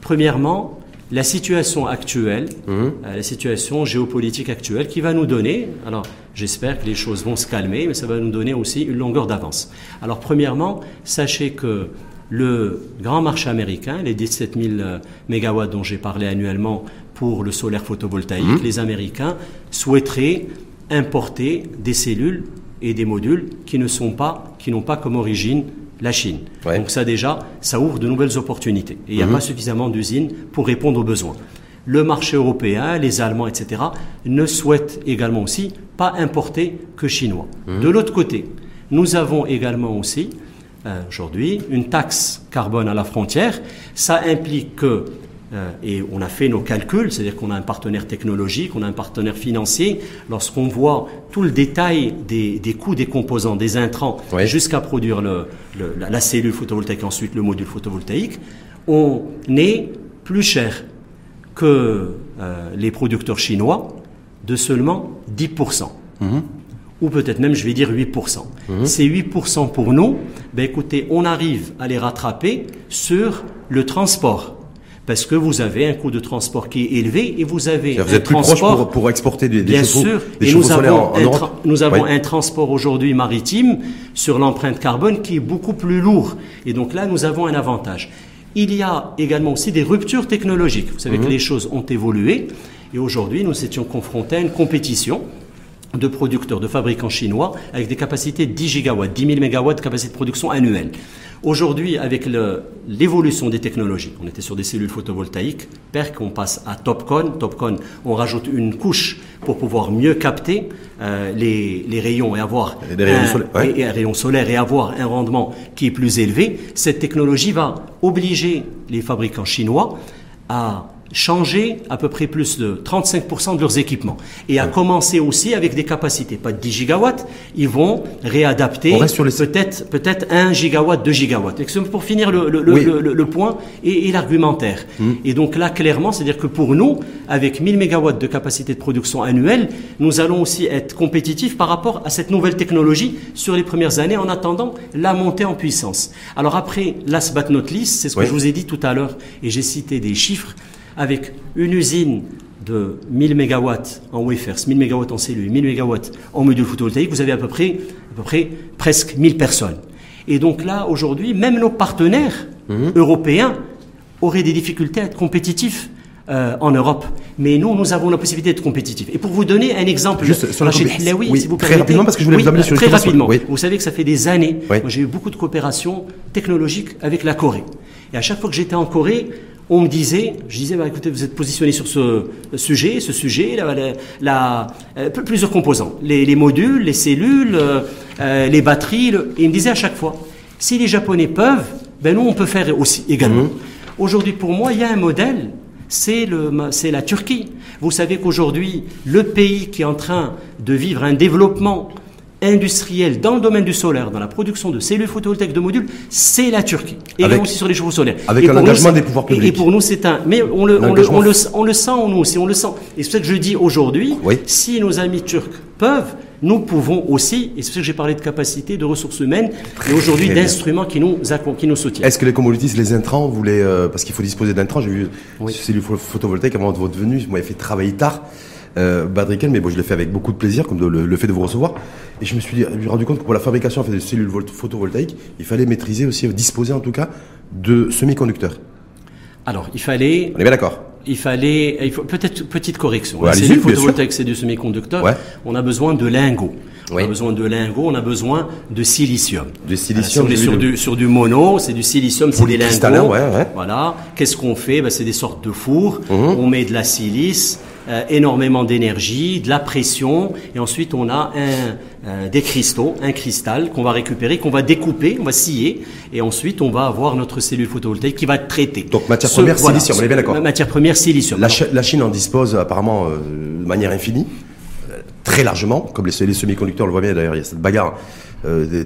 Premièrement, la situation actuelle, mhm. euh, la situation géopolitique actuelle qui va nous donner, alors j'espère que les choses vont se calmer, mais ça va nous donner aussi une longueur d'avance. Alors premièrement, sachez que le grand marché américain, les 17 000 euh, mégawatts dont j'ai parlé annuellement pour le solaire photovoltaïque, mhm. les Américains souhaiteraient importer des cellules et des modules qui ne sont pas, qui n'ont pas comme origine la Chine. Donc ça déjà, ça ouvre de nouvelles opportunités. Et il n'y a mhm. pas suffisamment d'usines pour répondre aux besoins. Le marché européen, les Allemands, etc., ne souhaitent également aussi pas importer que chinois. Mhm. De l'autre côté, nous avons également aussi euh, aujourd'hui une taxe carbone à la frontière. Ça implique que et on a fait nos calculs, c'est-à-dire qu'on a un partenaire technologique, on a un partenaire financier. Lorsqu'on voit tout le détail des, coûts des composants, des intrants, jusqu'à produire la, cellule photovoltaïque, ensuite le module photovoltaïque, on est plus cher que euh, les producteurs chinois de seulement 10%. Mhm. Ou peut-être même, je vais dire 8%. Mhm. Ces 8% pour nous, ben écoutez, on arrive à les rattraper sur le transport parce que vous avez un coût de transport qui est élevé et vous avez vous êtes plus proche pour, exporter des, des bien sûr. et nous avons un, nous avons un transport aujourd'hui maritime sur l'empreinte carbone qui est beaucoup plus lourd. Et donc là nous avons un avantage. Il y a également aussi des ruptures technologiques. Vous savez que mhm. les choses ont évolué. Et aujourd'hui nous étions confrontés à une compétition de producteurs, de fabricants chinois avec des capacités de 10 gigawatts, 10 000 mégawatts de capacité de production annuelle. Aujourd'hui, avec l'évolution des technologies, on était sur des cellules photovoltaïques, PERC, on passe à TOPCon. TOPCon, on rajoute une couche pour pouvoir mieux capter euh, les, rayons et avoir des rayons, un, et, rayons solaires et avoir un rendement qui est plus élevé. Cette technologie va obliger les fabricants chinois à changer à peu près plus de 35% de leurs équipements et à commencer aussi avec des capacités, pas de 10 gigawatts, ils vont réadapter peut-être peut-être 1 gigawatt, 2 gigawatts. Pour finir le, le, le, le point et, et l'argumentaire. Hmm. Et donc là, clairement, c'est-à-dire que pour nous, avec 1000 mégawatts de capacité de production annuelle, nous allons aussi être compétitifs par rapport à cette nouvelle technologie sur les premières années en attendant la montée en puissance. Alors après, last but not least, c'est ce que je vous ai dit tout à l'heure et j'ai cité des chiffres avec une usine de 1000 MW en wafers, 1000 MW en cellules, 1000 MW en module photovoltaïque, vous avez à peu près, à peu près presque 1000 personnes. Et donc là, aujourd'hui, même nos partenaires mhm. européens auraient des difficultés à être compétitifs euh, en Europe. Mais nous, nous avons la possibilité d'être compétitifs. Et pour vous donner un exemple, Juste sur la oui, si vous très rapidement, parce que je voulais vous amener sur Très rapidement. Vous savez que ça fait des années, j'ai eu beaucoup de coopération technologique avec la Corée. Et à chaque fois que j'étais en Corée, on me disait, je disais, bah, écoutez, vous êtes positionné sur ce sujet, ce sujet, la, la, euh, plusieurs composants, les, modules, les cellules, euh, euh, les batteries. et il me disait à chaque fois, si les Japonais peuvent, ben nous on peut faire aussi également. Mmh. Aujourd'hui, pour moi, il y a un modèle, c'est la Turquie. Vous savez qu'aujourd'hui, le pays qui est en train de vivre un développement industriel dans le domaine du solaire, dans la production de cellules photovoltaïques de modules, c'est la Turquie. Et aussi sur les chevaux solaires. Avec un engagement des pouvoirs publics. Et, pour nous, c'est un. Mais on le, on le, on, le, on le, sent, nous aussi, on le sent. Et c'est pour ça que je dis aujourd'hui, si nos amis turcs peuvent, nous pouvons aussi, et c'est pour ça que j'ai parlé de capacité, de ressources humaines, et aujourd'hui d'instruments qui nous, qui nous soutiennent. Est-ce que les commodities, les intrants, vous euh, parce qu'il faut disposer d'intrants, j'ai vu oui. cellules photovoltaïques avant votre venue, vous m'avez fait travailler tard euh, Badriken, mais bon, je l'ai fait avec beaucoup de plaisir, comme le, fait de vous recevoir. Et je me suis rendu compte que pour la fabrication en fait, de cellules photovoltaïques, il fallait maîtriser aussi, disposer en tout cas, de semi-conducteurs. Alors, il fallait. On est bien d'accord il fallait, il faut peut-être petite correction. Ouais, la cellule photovoltaïque, c'est du semi-conducteur. On a besoin de lingots. On a besoin de lingots, on a besoin de silicium. De silicium. on est sur du, sur du mono, c'est du silicium, c'est des lingots. Voilà. Qu'est-ce qu'on fait? Ben, C'est des sortes de fours. Mhm. On met de la silice. Euh, énormément d'énergie, de la pression, et ensuite on a un, euh, des cristaux, un cristal qu'on va récupérer, qu'on va découper, on va scier, et ensuite on va avoir notre cellule photovoltaïque qui va être traitée. Donc matière première silicium, on est bien d'accord. Matière première silicium. La, la, Chine en dispose apparemment euh, de manière infinie, très largement, comme les, les semi-conducteurs, on le voit bien d'ailleurs, il y a cette bagarre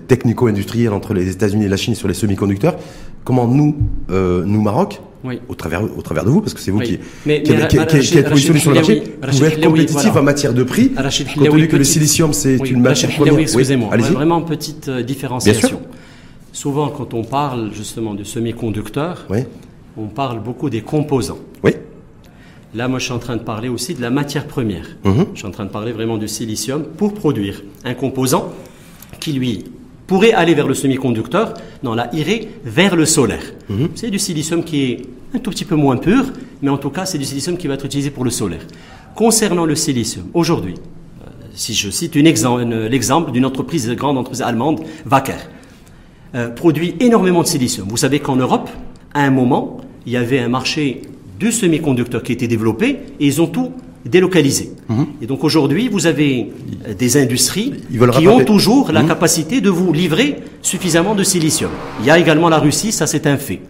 technico-industrielle entre les États-Unis et la Chine sur les semi-conducteurs. Comment nous, nous Maroc, oui. au, travers, au travers de vous, parce que c'est vous qui, mais, qui, qui, qui, êtes positionné sur le marché, vous pouvez être compétitif en matière de prix, compte tenu que le silicium, c'est une matière première. excusez-moi, vraiment petite euh, différenciation. Souvent, quand on parle justement de semi-conducteurs, on parle beaucoup des composants. Oui. Là, moi, je suis en train de parler aussi de la matière première. Mhm. Je suis en train de parler vraiment du silicium pour produire un composant qui, lui, pourrait aller vers le semi-conducteur, non, là, irait vers le solaire. Mhm. C'est du silicium qui est un tout petit peu moins pur, mais en tout cas, c'est du silicium qui va être utilisé pour le solaire. Concernant le silicium, aujourd'hui, euh, si je cite l'exemple d'une entreprise, une grande entreprise allemande, Wacker, euh, produit énormément de silicium. Vous savez qu'en Europe, à un moment, il y avait un marché du semi-conducteur qui était développé et ils ont tout délocalisés. Mhm. Et donc aujourd'hui, vous avez euh, des industries qui ont toujours la mhm. capacité de vous livrer suffisamment de silicium. Il y a également la Russie, ça c'est un fait.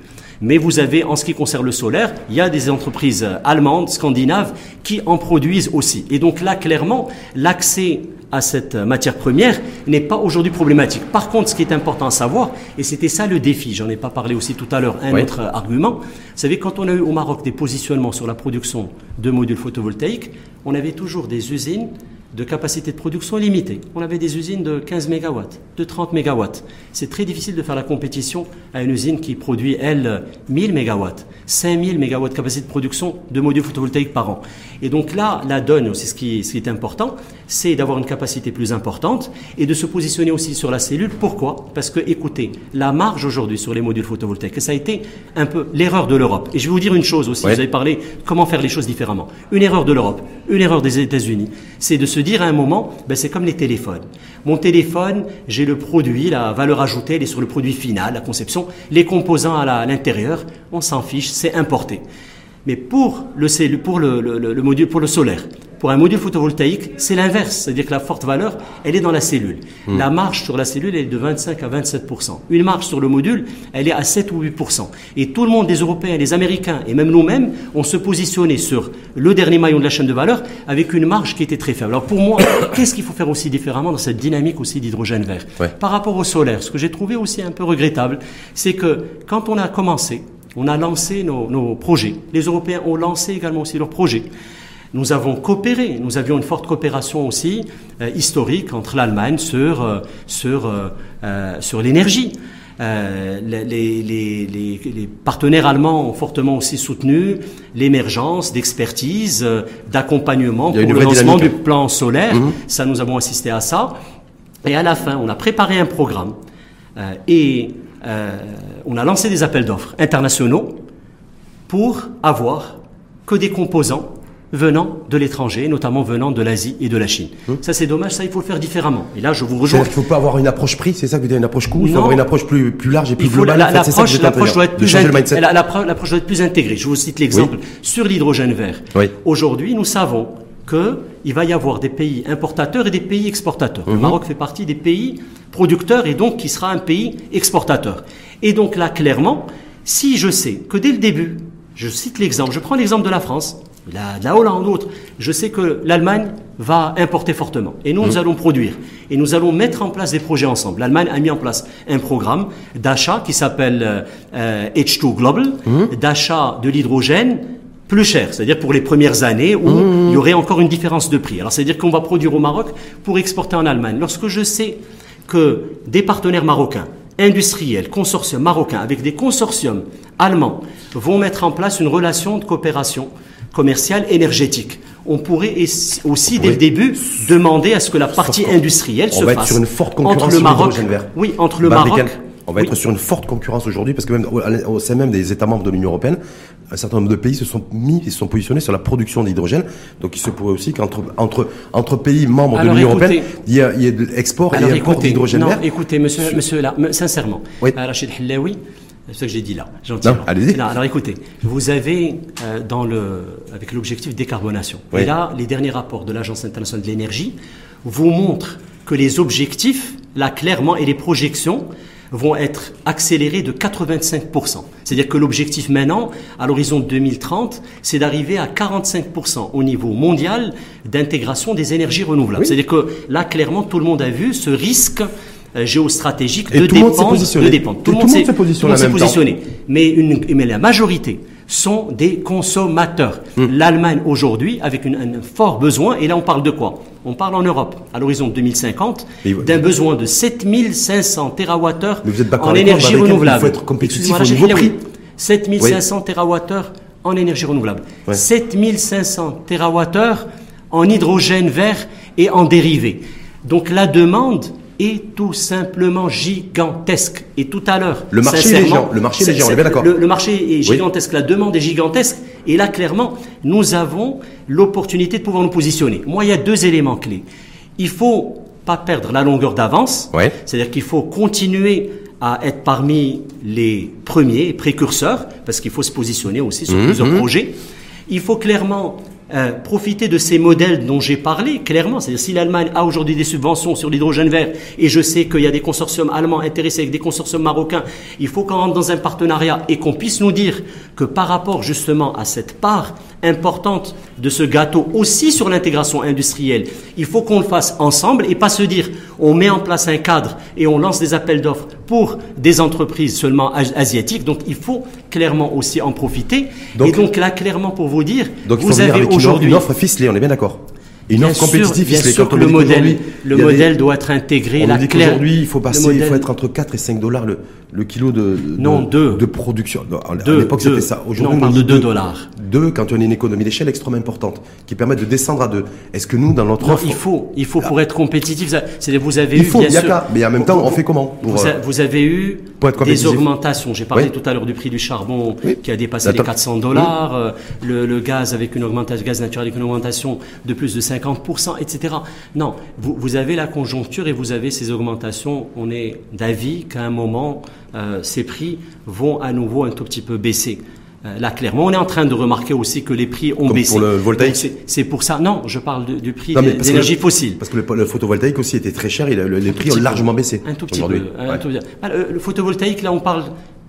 Mais vous avez, en ce qui concerne le solaire, il y a des entreprises allemandes, scandinaves, qui en produisent aussi. Et donc là, clairement, l'accès à cette matière première n'est pas aujourd'hui problématique. Par contre, ce qui est important à savoir, et c'était ça le défi, j'en ai pas parlé aussi tout à l'heure, un autre argument, vous savez, quand on a eu au Maroc des positionnements sur la production de modules photovoltaïques, on avait toujours des usines de capacité de production limitée. On avait des usines de 15 MW, de 30 MW. C'est très difficile de faire la compétition à une usine qui produit, elle, 1000 MW, 5000 MW de capacité de production de modules photovoltaïques par an. Et donc là, la donne, ce qui, ce qui est important, c'est d'avoir une capacité plus importante et de se positionner aussi sur la cellule. Pourquoi? Parce que, écoutez, la marge aujourd'hui sur les modules photovoltaïques, ça a été un peu l'erreur de l'Europe. Et je vais vous dire une chose aussi, vous avez parlé comment faire les choses différemment. Une erreur de l'Europe, une erreur des États-Unis, c'est de se dire à un moment, ben c'est comme les téléphones. Mon téléphone, j'ai le produit, la valeur ajoutée, elle est sur le produit final, la conception. Les composants à l'intérieur, on s'en fiche, c'est importé. Mais pour le, pour le module, pour le solaire, pour un module photovoltaïque, c'est l'inverse, c'est-à-dire que la forte valeur, elle est dans la cellule. Hmm. La marge sur la cellule, elle est de 25 à 27% Une marge sur le module, elle est à 7 ou 8% Et tout le monde, les Européens, les Américains et même nous-mêmes, on se positionnait sur le dernier maillon de la chaîne de valeur avec une marge qui était très faible. Alors pour moi, qu'est-ce qu'il faut faire aussi différemment dans cette dynamique aussi d'hydrogène vert? Par rapport au solaire, ce que j'ai trouvé aussi un peu regrettable, c'est que quand on a commencé, on a lancé nos, nos projets. Les Européens ont lancé également aussi leurs projets. Nous avons coopéré, nous avions une forte coopération aussi euh, historique entre l'Allemagne sur, euh, sur, euh, sur l'énergie. Les, les, les, partenaires allemands ont fortement aussi soutenu l'émergence d'expertise, d'accompagnement pour le lancement du plan solaire. Mhm. Ça, nous avons assisté à ça. Et à la fin, on a préparé un programme et on a lancé des appels d'offres internationaux pour avoir que des composants venant de l'étranger, notamment venant de l'Asie et de la Chine. Hum. Ça, c'est dommage, ça, il faut le faire différemment. Et là, je vous rejoins. Il ne faut pas avoir une approche prix, c'est ça que vous dites, une approche coût Il faut avoir une approche plus, plus large et plus globale. L'approche doit, être plus doit être plus intégrée. Je vous cite l'exemple sur l'hydrogène vert. Aujourd'hui, nous savons qu'il va y avoir des pays importateurs et des pays exportateurs. Le hum. Maroc fait partie des pays producteurs et donc qui sera un pays exportateur. Et donc là, clairement, si je sais que dès le début, je cite l'exemple, je prends l'exemple de la France, la, la Hollande ou autre, je sais que l'Allemagne va importer fortement. Et nous, nous mmh. allons produire. Et nous allons mettre en place des projets ensemble. L'Allemagne a mis en place un programme d'achat qui s'appelle euh, H2 Global, mmh. d'achat de l'hydrogène plus cher, c'est-à-dire pour les premières années où mmh. il y aurait encore une différence de prix. Alors c'est-à-dire qu'on va produire au Maroc pour exporter en Allemagne. Lorsque je sais que des partenaires marocains, industriels, consortiums marocains, avec des consortiums allemands, vont mettre en place une relation de coopération commerciale énergétique. On pourrait aussi, dès le début, demander à ce que la partie industrielle se fasse sur une forte concurrence entre le Maroc, oui, entre le Maroc. On va être sur une forte concurrence aujourd'hui parce que même au sein même des États membres de l'Union européenne, un certain nombre de pays se sont mis, se sont positionnés sur la production d'hydrogène. Donc il se pourrait aussi qu'entre entre entre pays membres de l'Union européenne, il y, a, il y ait de l'export et import d'hydrogène vert. Écoutez, monsieur, monsieur là, sincèrement, oui. Rachid Hillaoui, c'est ce que j'ai dit là, gentiment. Non, allez-y. alors écoutez, vous avez euh, dans le, avec l'objectif décarbonation. Et là, les derniers rapports de l'Agence internationale de l'énergie vous montrent que les objectifs, là clairement, et les projections vont être accélérés de 85%. C'est-à-dire que l'objectif maintenant, à l'horizon 2030, c'est d'arriver à 45% au niveau mondial d'intégration des énergies renouvelables. C'est-à-dire que là, clairement, tout le monde a vu ce risque euh, géostratégique de, dépendre, de dépendre. Tout, le monde s'est positionné. Mais, une, mais la majorité sont des consommateurs. Hmm. L'Allemagne aujourd'hui, avec un fort besoin, et là on parle de quoi? On parle en Europe, à l'horizon 2050, d'un besoin de 7500 TWh en énergie renouvelable. Il faut être compétitif au niveau prix. 7500 TWh en énergie renouvelable. 7500 TWh en hydrogène vert et en dérivés. Donc la demande est tout simplement gigantesque. Et tout à l'heure, le marché est géant. Le marché est géant. On est bien d'accord. Le, marché est gigantesque. La demande est gigantesque. Et là, clairement, nous avons l'opportunité de pouvoir nous positionner. Moi, il y a deux éléments clés. Il faut pas perdre la longueur d'avance. C'est-à-dire qu'il faut continuer à être parmi les premiers précurseurs, parce qu'il faut se positionner aussi sur mmh, plusieurs mmh. projets. Il faut clairement euh, profiter de ces modèles dont j'ai parlé clairement. C'est-à-dire si l'Allemagne a aujourd'hui des subventions sur l'hydrogène vert, et je sais qu'il y a des consortiums allemands intéressés avec des consortiums marocains, il faut qu'on rentre dans un partenariat et qu'on puisse nous dire que par rapport justement à cette part importante de ce gâteau aussi sur l'intégration industrielle. Il faut qu'on le fasse ensemble et pas se dire on met en place un cadre et on lance des appels d'offres pour des entreprises seulement asiatiques. Donc il faut clairement aussi en profiter. et donc là, clairement pour vous dire, vous avez aujourd'hui une offre ficelée, on est bien d'accord une offre compétitive bien sûr que le modèle, le modèle doit être intégré. On dit qu'aujourd'hui, il faut passer, il faut être entre 4 et 5 dollars le, le kilo de, non, de, de production. à l'époque, c'était ça. Aujourd'hui, on parle de 2 dollars. 2 quand on a une économie d'échelle extrêmement importante qui permet de descendre à 2. Est-ce que nous, dans notre offre. Il faut, il faut pour ah. être compétitif. C'est vous avez il eu. Faut, bien sûr, mais en même temps, on fait comment pour, euh, vous, avez eu des augmentations. J'ai parlé tout à l'heure du prix du charbon qui a dépassé les 400 dollars. Euh, le, le, gaz avec une augmentation, gaz naturel avec une augmentation de plus de 50%, etc. Non, vous, vous avez la conjoncture et vous avez ces augmentations. On est d'avis qu'à un moment, euh, ces prix vont à nouveau un tout petit peu baisser. euh, là clairement. On est en train de remarquer aussi que les prix ont baissé. Pour le voltaïque. C'est pour ça. Non, je parle du prix des énergies fossiles. Parce que le, photovoltaïque aussi était très cher. Et les prix ont largement baissé. Un tout petit peu. Bah, le, photovoltaïque, là, on parle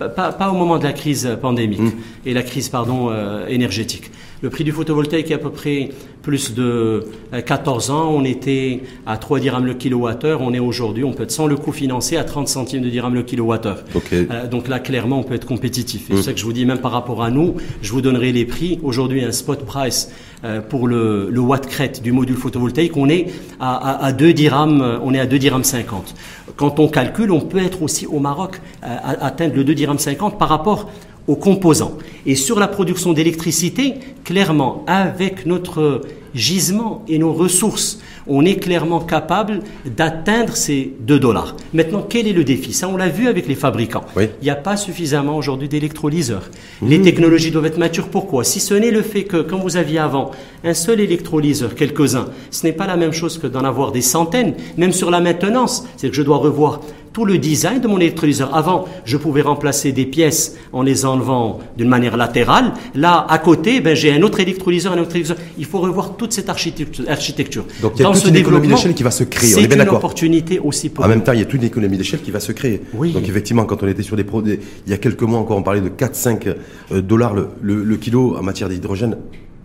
pas, pas, au moment de la crise pandémique mmh. et la crise pardon euh, énergétique. Le prix du photovoltaïque est à peu près plus de 14 euh, ans. On était à 3 dirhams le kilowattheure. On est aujourd'hui, on peut être sans le coût financier à 30 centimes de dirhams le kilowattheure. Euh, donc là, clairement, on peut être compétitif. Et c'est ça que je vous dis, même par rapport à nous, je vous donnerai les prix. Aujourd'hui, un spot price euh, pour le, le watt crête du module photovoltaïque, on est à, à, 2 dirhams, on est à 2 dirhams 50. Quand on calcule, on peut être aussi au Maroc à, atteindre le 2 dirhams 50 par rapport aux composants. Et sur la production d'électricité, clairement, avec notre gisement et nos ressources, on est clairement capable d'atteindre ces 2 dollars. Maintenant, quel est le défi? Ça, on l'a vu avec les fabricants. Il n'y a pas suffisamment aujourd'hui d'électrolyseurs. Mmh. Les technologies doivent être matures. Pourquoi? Si ce n'est le fait que, quand vous aviez avant un seul électrolyseur, quelques-uns, ce n'est pas la même chose que d'en avoir des centaines, même sur la maintenance. C'est que je dois revoir tout le design de mon électrolyseur. Avant, je pouvais remplacer des pièces en les enlevant d'une manière latérale. Là, à côté, ben, j'ai un autre électrolyseur, un autre électrolyseur. Il faut revoir toute cette architecture. Donc il y a toute une économie d'échelle qui va se créer. C'est une opportunité aussi pour. En même temps, il y a toute une économie d'échelle qui va se créer. Oui. Donc effectivement, quand on était sur des produits, il y a quelques mois encore, on parlait de 4-5 euh, dollars le, kilo en matière d'hydrogène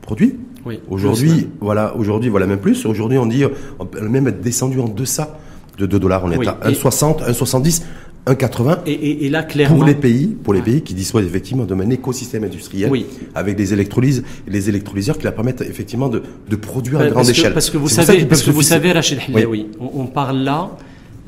produit. Oui. Aujourd'hui, voilà, aujourd'hui, voilà même plus. Aujourd'hui, on dit, on peut même être descendu en deçà de 2 dollars. On est à 1,60, 1,70, 1,80. Et, et, là, clairement. Pour les pays, pour les pays qui disposent effectivement d'un écosystème industriel. Avec des électrolyses, les électrolyseurs qui leur permettent effectivement de, de produire à grande échelle. Parce que vous savez, parce que vous savez, Rachid oui. on, on parle là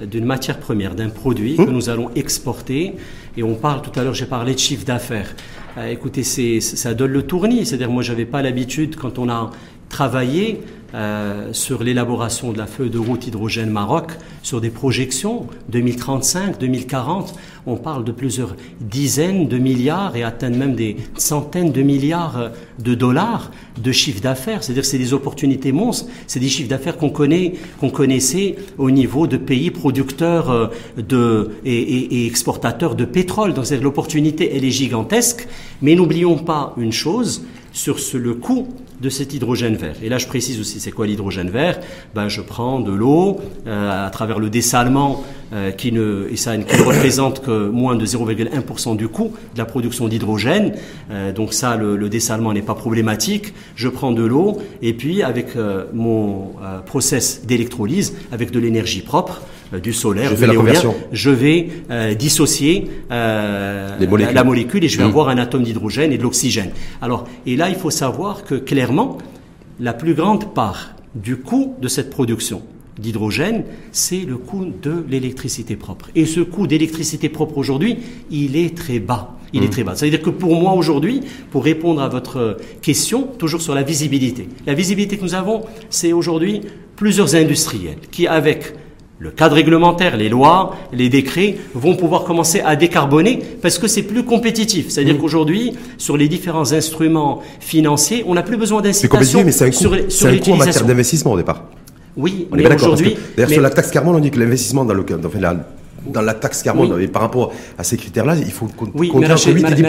d'une matière première, d'un produit que hum. nous allons exporter. Et on parle, tout à l'heure, j'ai parlé de chiffre d'affaires. Euh, écoutez, c'est, ça donne le tournis. C'est-à-dire, moi, j'avais pas l'habitude, quand on a travaillé euh, sur l'élaboration de la feuille de route hydrogène Maroc, sur des projections 2035, 2040. On parle de plusieurs dizaines de milliards et atteindre même des centaines de milliards euh, de dollars de chiffre d'affaires. C'est-à-dire que c'est des opportunités monstres. C'est des chiffres d'affaires qu'on connaît, qu'on connaissait au niveau de pays producteurs euh, de, et, exportateurs de pétrole. Donc l'opportunité, elle est gigantesque. Mais n'oublions pas une chose, sur le coût de cet hydrogène vert. Et là, je précise aussi, c'est quoi l'hydrogène vert? Ben, Je prends de l'eau euh, à travers le dessalement, euh, qui ne, et ça représente que moins de 0,1% du coût de la production d'hydrogène. Euh, donc ça, le, le dessalement n'est pas problématique. Je prends de l'eau et puis avec mon process d'électrolyse, avec de l'énergie propre, du solaire, je de je vais dissocier la, molécule et je vais mmh. avoir un atome d'hydrogène et de l'oxygène. Alors, et là, il faut savoir que clairement, la plus grande part du coût de cette production d'hydrogène, c'est le coût de l'électricité propre. Et ce coût d'électricité propre aujourd'hui, il est très bas. Il est mmh. très bas. C'est-à-dire que pour moi aujourd'hui, pour répondre à votre question, toujours sur la visibilité, la visibilité que nous avons, c'est aujourd'hui plusieurs industriels qui, avec le cadre réglementaire, les lois, les décrets vont pouvoir commencer à décarboner parce que c'est plus compétitif. C'est-à-dire qu'aujourd'hui, sur les différents instruments financiers, on n'a plus besoin d'incitation mais c'est un coût, sur, un coût en matière d'investissement au départ. Oui, on mais aujourd'hui. D'ailleurs, sur la taxe carbone, on dit que l'investissement dans le, dans, dans la taxe carbone, et par rapport à ces critères-là, il faut compter entre 8 et 10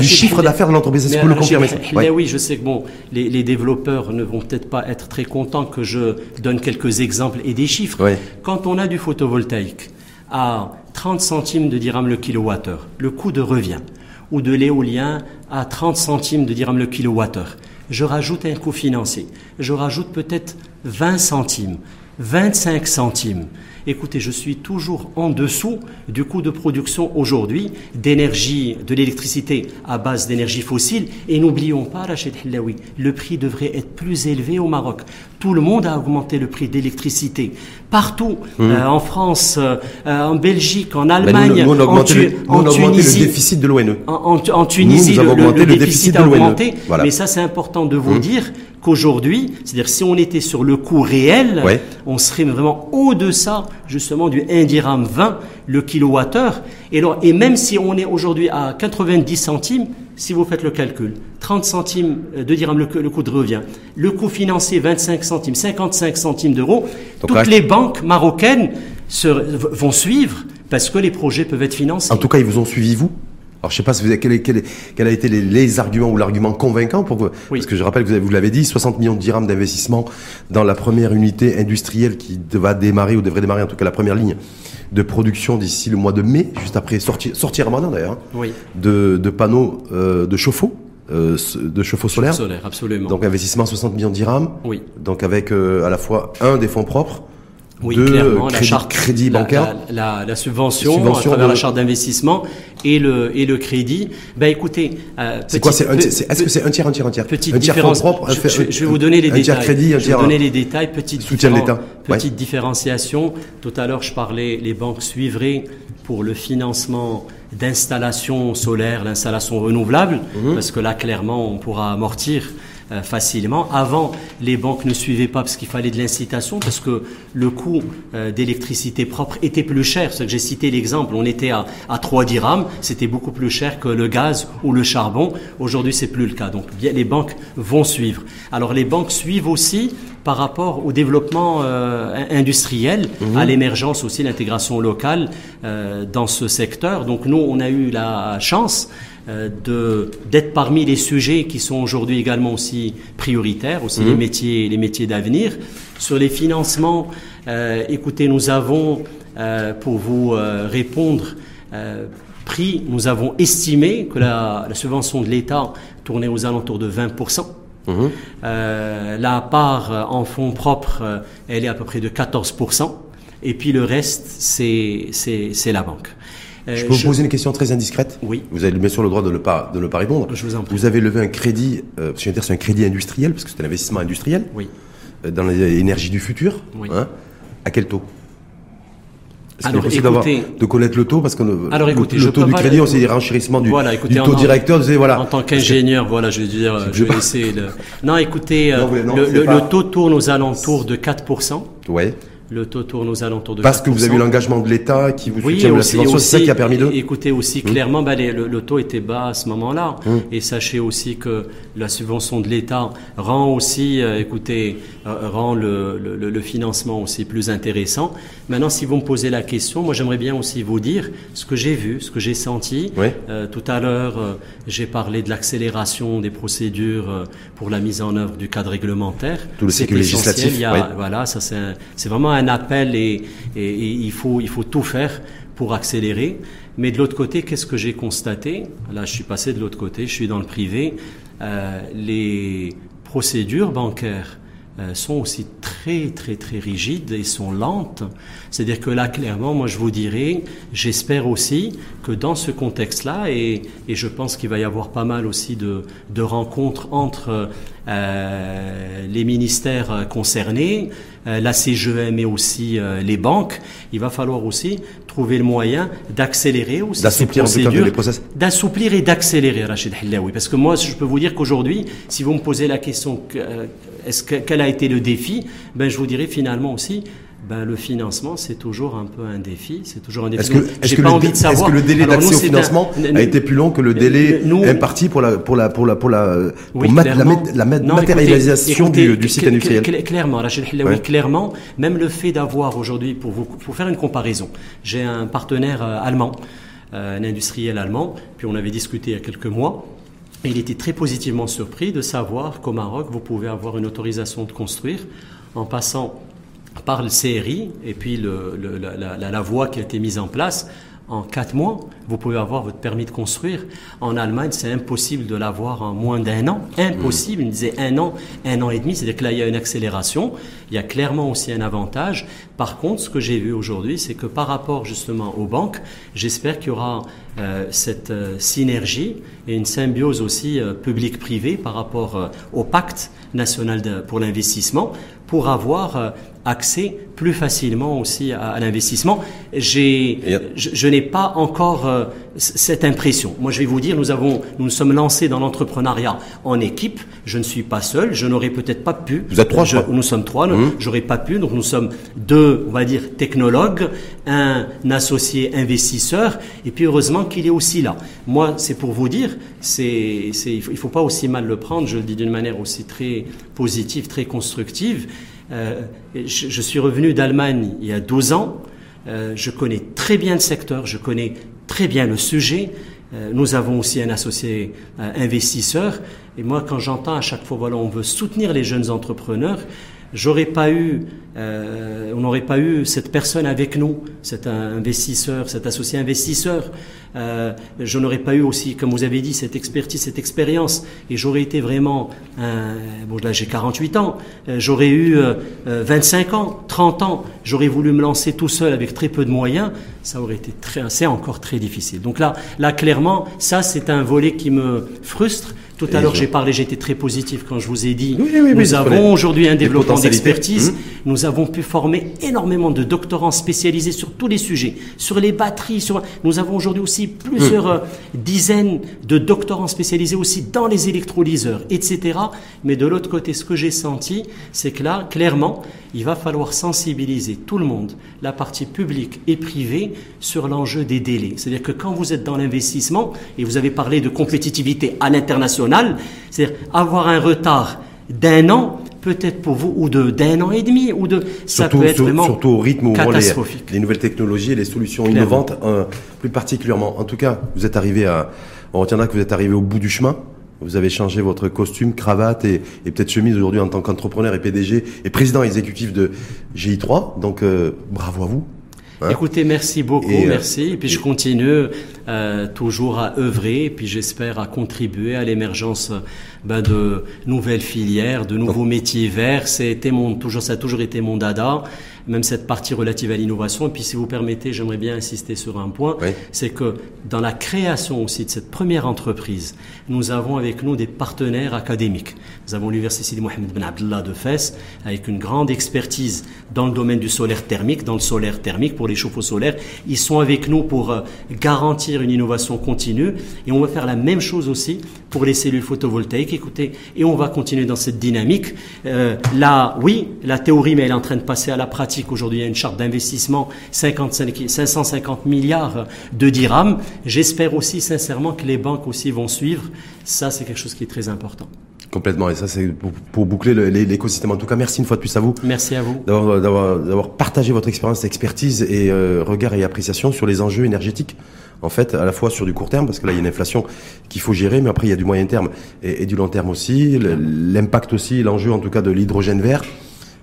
du chiffre d'affaires de l'entreprise. Est-ce que vous le confirmez Oui, je sais que bon, les, les développeurs ne vont peut-être pas être très contents que je donne quelques exemples et des chiffres. Quand on a du photovoltaïque à 30 centimes de dirham le kilowattheure, le coût de revient, ou de l'éolien à 30 centimes de dirham le kilowattheure, je rajoute un coût financier, je rajoute peut-être 20 centimes, 25 centimes écoutez, je suis toujours en dessous du coût de production aujourd'hui d'énergie, de l'électricité à base d'énergie fossile. Et n'oublions pas, Rachid Hillaoui, le prix devrait être plus élevé au Maroc. Tout le monde a augmenté le prix d'électricité. Partout, hum. euh, en France, euh, en Belgique, en Allemagne, nous, en, Tunisie, le déficit de l'ONE. En, Tunisie, le, déficit, a augmenté. Mais ça, c'est important de vous hum. dire qu'aujourd'hui, c'est-à-dire si on était sur le coût réel, on serait vraiment au-deçà justement du 1 dirham 20 le kilowattheure. Et, et même si on est aujourd'hui à 90 centimes, si vous faites le calcul, 30 centimes de dirham le, coût de revient, le coût financier 25 centimes, 55 centimes d'euros, toutes les banques marocaines vont suivre parce que les projets peuvent être financés. En tout cas, ils vous ont suivi vous. Alors je sais pas si vous avez, quel, quel, quel a été les, les arguments ou l'argument convaincant pour que, parce que je rappelle que vous l'avez dit, 60 millions de dirhams d'investissement dans la première unité industrielle qui va démarrer ou devrait démarrer en tout cas la première ligne de production d'ici le mois de mai, juste après sortie sortie Ramadan d'ailleurs, hein, Oui, de, de panneaux euh, de chauffe-eau, euh, de chauffe-eau solaire. solaire, absolument. Donc investissement 60 millions de dirhams. oui. Donc avec euh, à la fois un des fonds propres, Oui, deux clairement, crédits, la charte, crédits la- bancaires. la, la, la subvention, Subvention à travers de- la charte d'investissement et le et le crédit. Ben écoutez, euh, C'est quoi c'est Est-ce que c'est un tiers, un tiers, un tiers? Petite Un tiers différence. propres, un je, je- vais vous donner les un détails. tiers crédit, un je vais vous donner les détails. Petite soutien de l'État. Ouais. Petite différenciation. Tout à l'heure, je parlais, les banques suivraient pour le financement d'installations solaires, l'installation renouvelable, Mhm. parce que là, clairement, on pourra amortir euh, facilement. Avant, les banques ne suivaient pas parce qu'il fallait de l'incitation, parce que le coût euh, d'électricité propre était plus cher. C'est que j'ai cité l'exemple, on était à, à 3 dirhams, c'était beaucoup plus cher que le gaz ou le charbon. Aujourd'hui, c'est plus le cas. Donc, bien, les banques vont suivre. Alors, les banques suivent aussi par rapport au développement euh, in- industriel, à l'émergence aussi, l'intégration locale dans ce secteur. Donc, nous, on a eu la chance d'être parmi les sujets qui sont aujourd'hui également aussi prioritaires, aussi les métiers les métiers d'avenir. Sur les financements, euh, écoutez, nous avons euh, pour vous euh, répondre euh, pris, nous avons estimé que la, la subvention de l'État tournait aux alentours de 20 Mhm. euh, la part euh, en fonds propres, euh, elle est à peu près de 14%. Et puis le reste, c'est la banque. Euh, Je peux vous poser une question très indiscrète Oui. Vous avez bien sûr le droit de ne pas, de ne pas répondre. Je vous en prie. Vous avez levé un crédit, euh, je veux dire c'est un crédit industriel, parce que c'est un investissement industriel, Oui. euh, dans les énergies du futur. Oui. hein. à quel taux? Alors, écoutez- de connaître le taux parce que le, Alors, écoutez, le taux du crédit, on sait renchérissement du, Voilà, écoutez, du en- taux directeur. Vous savez, voilà. En tant qu'ingénieur, voilà, je vais dire, je vais laisser le... Non, écoutez, euh, Non, vous- non, le, le- pas- le taux tourne aux alentours de 4%. Ouais. Le taux tourne aux alentours de Parce que vous avez eu 4%. l'engagement de l'État qui vous soutient la subvention, c'est ça qui a permis de. Écoutez aussi clairement, bah, les- le, le taux était bas à ce moment-là. Mmh. Et sachez aussi que la subvention de l'État rend aussi, euh, écoutez, euh, rend le, le- le- le financement aussi plus intéressant. Maintenant, si vous me posez la question, moi j'aimerais bien aussi vous dire ce que j'ai vu, ce que j'ai senti. Oui. Euh, tout à l'heure, j'ai parlé de l'accélération des procédures pour la mise en œuvre du cadre réglementaire. Tout le cycle législatif, Il y a- oui. voilà, ça c'est vraiment un appel et, il faut il faut tout faire pour accélérer. Mais de l'autre côté, qu'est-ce que j'ai constaté? Là, je suis passé de l'autre côté, je suis dans le privé. Euh, les procédures bancaires euh, sont aussi très très très rigides et sont lentes. C'est-à-dire que là, clairement, moi je vous dirais, j'espère aussi que dans ce contexte-là, et, je pense qu'il va y avoir pas mal aussi de, rencontres entre euh, les ministères concernés, la CGE mais aussi euh, les banques, il va falloir aussi trouver le moyen d'accélérer aussi ces D'assouplir cas procédures, d'assouplir et d'accélérer, Rachid Hillaoui. Parce que moi, je peux vous dire qu'aujourd'hui, si vous me posez la question, que, euh, est-ce que, quel a été le défi Ben, je vous dirais finalement aussi, ben, le financement, c'est toujours un peu un défi. C'est toujours un défi. Est-ce que, que, pas le, envie de savoir. est-ce que le délai d'accès au un- financement a été plus long que le délai nous- imparti pour la, pour la, pour la, pour la, pour Oui, mat- la, clairement. mat- la mat- Non, matérialisation écoutez, du, écoutez, du site industriel. cl- Clairement, Hillaoui, Ouais. clairement, même le fait d'avoir aujourd'hui, pour vous, pour faire une comparaison, j'ai un partenaire euh, allemand, euh, un industriel allemand, puis on avait discuté il y a quelques mois. Et il était très positivement surpris de savoir qu'au Maroc, vous pouvez avoir une autorisation de construire en passant par le CRI et puis la, voie qui a été mise en place. En quatre mois, vous pouvez avoir votre permis de construire. En Allemagne, c'est impossible de l'avoir en moins d'un an. Impossible. Il me disait un an, un an et demi. C'est-à-dire que là, il y a une accélération. Il y a clairement aussi un avantage. Par contre, ce que j'ai vu aujourd'hui, c'est que par rapport justement aux banques, j'espère qu'il y aura euh, cette euh, synergie et une symbiose aussi euh, public-privé par rapport euh, au pacte national pour l'investissement pour avoir accès plus facilement aussi à, à l'investissement. J'ai, je, je n'ai pas encore euh, cette impression. Moi, je vais vous dire, nous avons, nous nous sommes lancés dans l'entrepreneuriat en équipe. Je ne suis pas seul. Je n'aurais peut-être pas pu. Vous êtes trois, je. Nous sommes trois. Mhm. J'aurais pas pu. Donc, nous sommes deux, on va dire, technologues, un associé investisseur, et puis heureusement qu'il est aussi là. Moi, c'est pour vous dire, c'est, c'est, il faut, il faut pas aussi mal le prendre. Je le dis d'une manière aussi très positive, très constructive. Euh, je, suis revenu d'Allemagne il y a 12 ans. Euh, je connais très bien le secteur, je connais très bien le sujet. Euh, nous avons aussi un associé investisseur. Et moi, quand j'entends à chaque fois, voilà, on veut soutenir les jeunes entrepreneurs, j'aurais pas eu, euh, on n'aurait pas eu cette personne avec nous, cet investisseur, cet associé investisseur. Euh, je n'aurais pas eu aussi, comme vous avez dit, cette expertise, cette expérience. Et j'aurais été vraiment, un, bon là j'ai 48 ans, euh, j'aurais eu 25 ans, 30 ans, j'aurais voulu me lancer tout seul avec très peu de moyens, ça aurait été très, c'est encore très difficile. Donc là, là clairement, ça c'est un volet qui me frustre tout à l'heure, j'ai parlé, été très positif quand je vous ai dit, nous avons aujourd'hui un développement d'expertise, mmh. nous avons pu former énormément de doctorants spécialisés sur tous les sujets, sur les batteries, sur, nous avons aujourd'hui aussi plusieurs mmh. euh, dizaines de doctorants spécialisés aussi dans les électrolyseurs, etc. Mais de l'autre côté, ce que j'ai senti, c'est que là, clairement, il va falloir sensibiliser tout le monde, la partie publique et privée, sur l'enjeu des délais. C'est-à-dire que quand vous êtes dans l'investissement, et vous avez parlé de compétitivité à l'international, c'est-à-dire avoir un retard d'un an, peut-être pour vous, ou de d'un an et demi, ou de ça peut être vraiment surtout au rythme où catastrophique. Les, les, nouvelles technologies et les solutions innovantes, euh, plus particulièrement. En tout cas, vous êtes arrivé à, on retiendra que vous êtes arrivé au bout du chemin. Vous avez changé votre costume, cravate et, et peut-être chemise aujourd'hui en tant qu'entrepreneur et PDG et président exécutif de GI3. Donc euh, bravo à vous. Hein Écoutez, merci beaucoup, euh, merci. Et puis je continue euh, toujours à œuvrer, et puis j'espère à contribuer à l'émergence ben, de nouvelles filières, de nouveaux métiers verts. C'était mon toujours, ça a toujours été mon dada même cette partie relative à l'innovation. Et puis, si vous permettez, j'aimerais bien insister sur un point, c'est que dans la création aussi de cette première entreprise, nous avons avec nous des partenaires académiques. Nous avons l'Université Mohamed Ben Abdullah de Fès, avec une grande expertise dans le domaine du solaire thermique, dans le solaire thermique pour les chauffe-eau solaires. Ils sont avec nous pour euh, garantir une innovation continue. Et on va faire la même chose aussi pour les cellules photovoltaïques. Écoutez, et on va continuer dans cette dynamique. Euh, là, oui, la théorie, mais elle est en train de passer à la pratique Aujourd'hui, il y a une charte d'investissement 550 milliards de dirhams. J'espère aussi sincèrement que les banques aussi vont suivre. Ça, c'est quelque chose qui est très important. Complètement. Et ça, c'est pour, boucler l'écosystème. En tout cas, merci une fois de plus à vous. Merci à vous. D'avoir partagé votre expérience, expertise et euh, regard et appréciation sur les enjeux énergétiques. En fait, à la fois sur du court terme, parce que là, il y a une inflation qu'il faut gérer, mais après, il y a du moyen terme et, et du long terme aussi. L'impact aussi, l'enjeu en tout cas de l'hydrogène vert.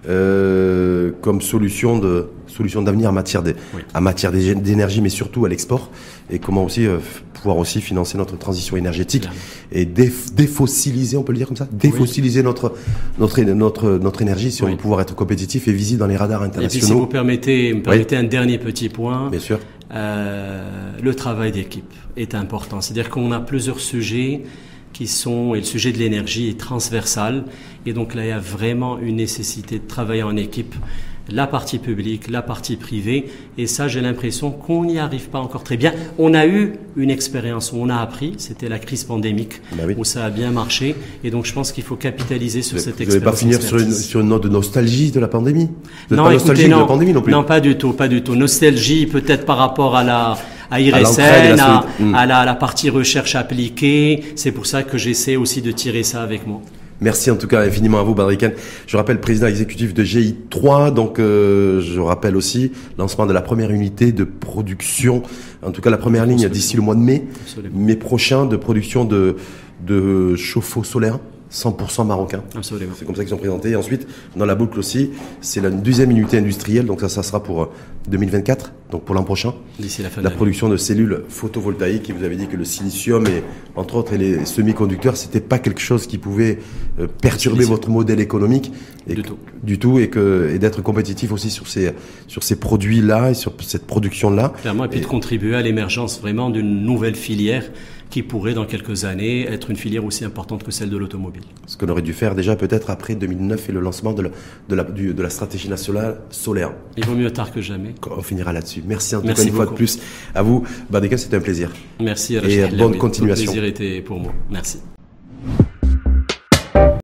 Euh, comme solution de solution d'avenir en matière de, en matière d'énergie, mais surtout à l'export, et comment aussi euh, pouvoir aussi financer notre transition énergétique et défossiliser, on peut le dire comme ça, défossiliser notre notre notre notre énergie si on veut pouvoir être compétitif et visible dans les radars internationaux. Et puis, si vous permettez, me permettez un dernier petit point. Bien sûr. Euh, le travail d'équipe est important. C'est-à-dire qu'on a plusieurs sujets qui sont, et le sujet de l'énergie est transversal, et donc là il y a vraiment une nécessité de travailler en équipe, la partie publique, la partie privée, et ça j'ai l'impression qu'on n'y arrive pas encore très bien. On a eu une expérience où on a appris, c'était la crise pandémique, bah où ça a bien marché, et donc je pense qu'il faut capitaliser sur cette expérience. Vous n'allez pas finir sur une, sur une, note de nostalgie de la pandémie? Non, pas écoutez, non, de la pandémie non plus? Non, pas du tout, pas du tout. Nostalgie peut-être par rapport à la à IRSN, à, la, partie recherche appliquée. C'est pour ça que j'essaie aussi de tirer ça avec moi. Merci en tout cas infiniment à vous, Badriken. Je rappelle président exécutif de GI3, donc euh, je rappelle aussi lancement de la première unité de production, en tout cas la première ligne d'ici le mois de mai, mai prochain de production de, de chauffe-eau solaire 100% marocain. Absolument. C'est comme ça qu'ils sont présentés. Et ensuite, dans la boucle aussi, c'est la deuxième unité industrielle, donc ça, ça sera pour 2024, euh, donc pour l'an prochain. D'ici la fin La production de cellules photovoltaïques. Et vous avez dit que le silicium et, entre autres, et les semi-conducteurs, c'était pas quelque chose qui pouvait euh, perturber votre modèle économique. Et du tout. Du tout, et que, et d'être compétitif aussi sur ces, sur ces produits-là et sur cette production-là. Clairement, et puis de contribuer à l'émergence vraiment d'une nouvelle filière qui pourrait dans quelques années être une filière aussi importante que celle de l'automobile. Ce qu'on aurait dû faire déjà peut-être après 2009 et le lancement de la, de la, de la stratégie nationale solaire. Il vaut mieux tard que jamais. On finira là-dessus. Merci en tout cas une fois de plus à vous. Badeka, c'était un plaisir. Merci. Et bonne continuation. Le plaisir était pour moi. Merci.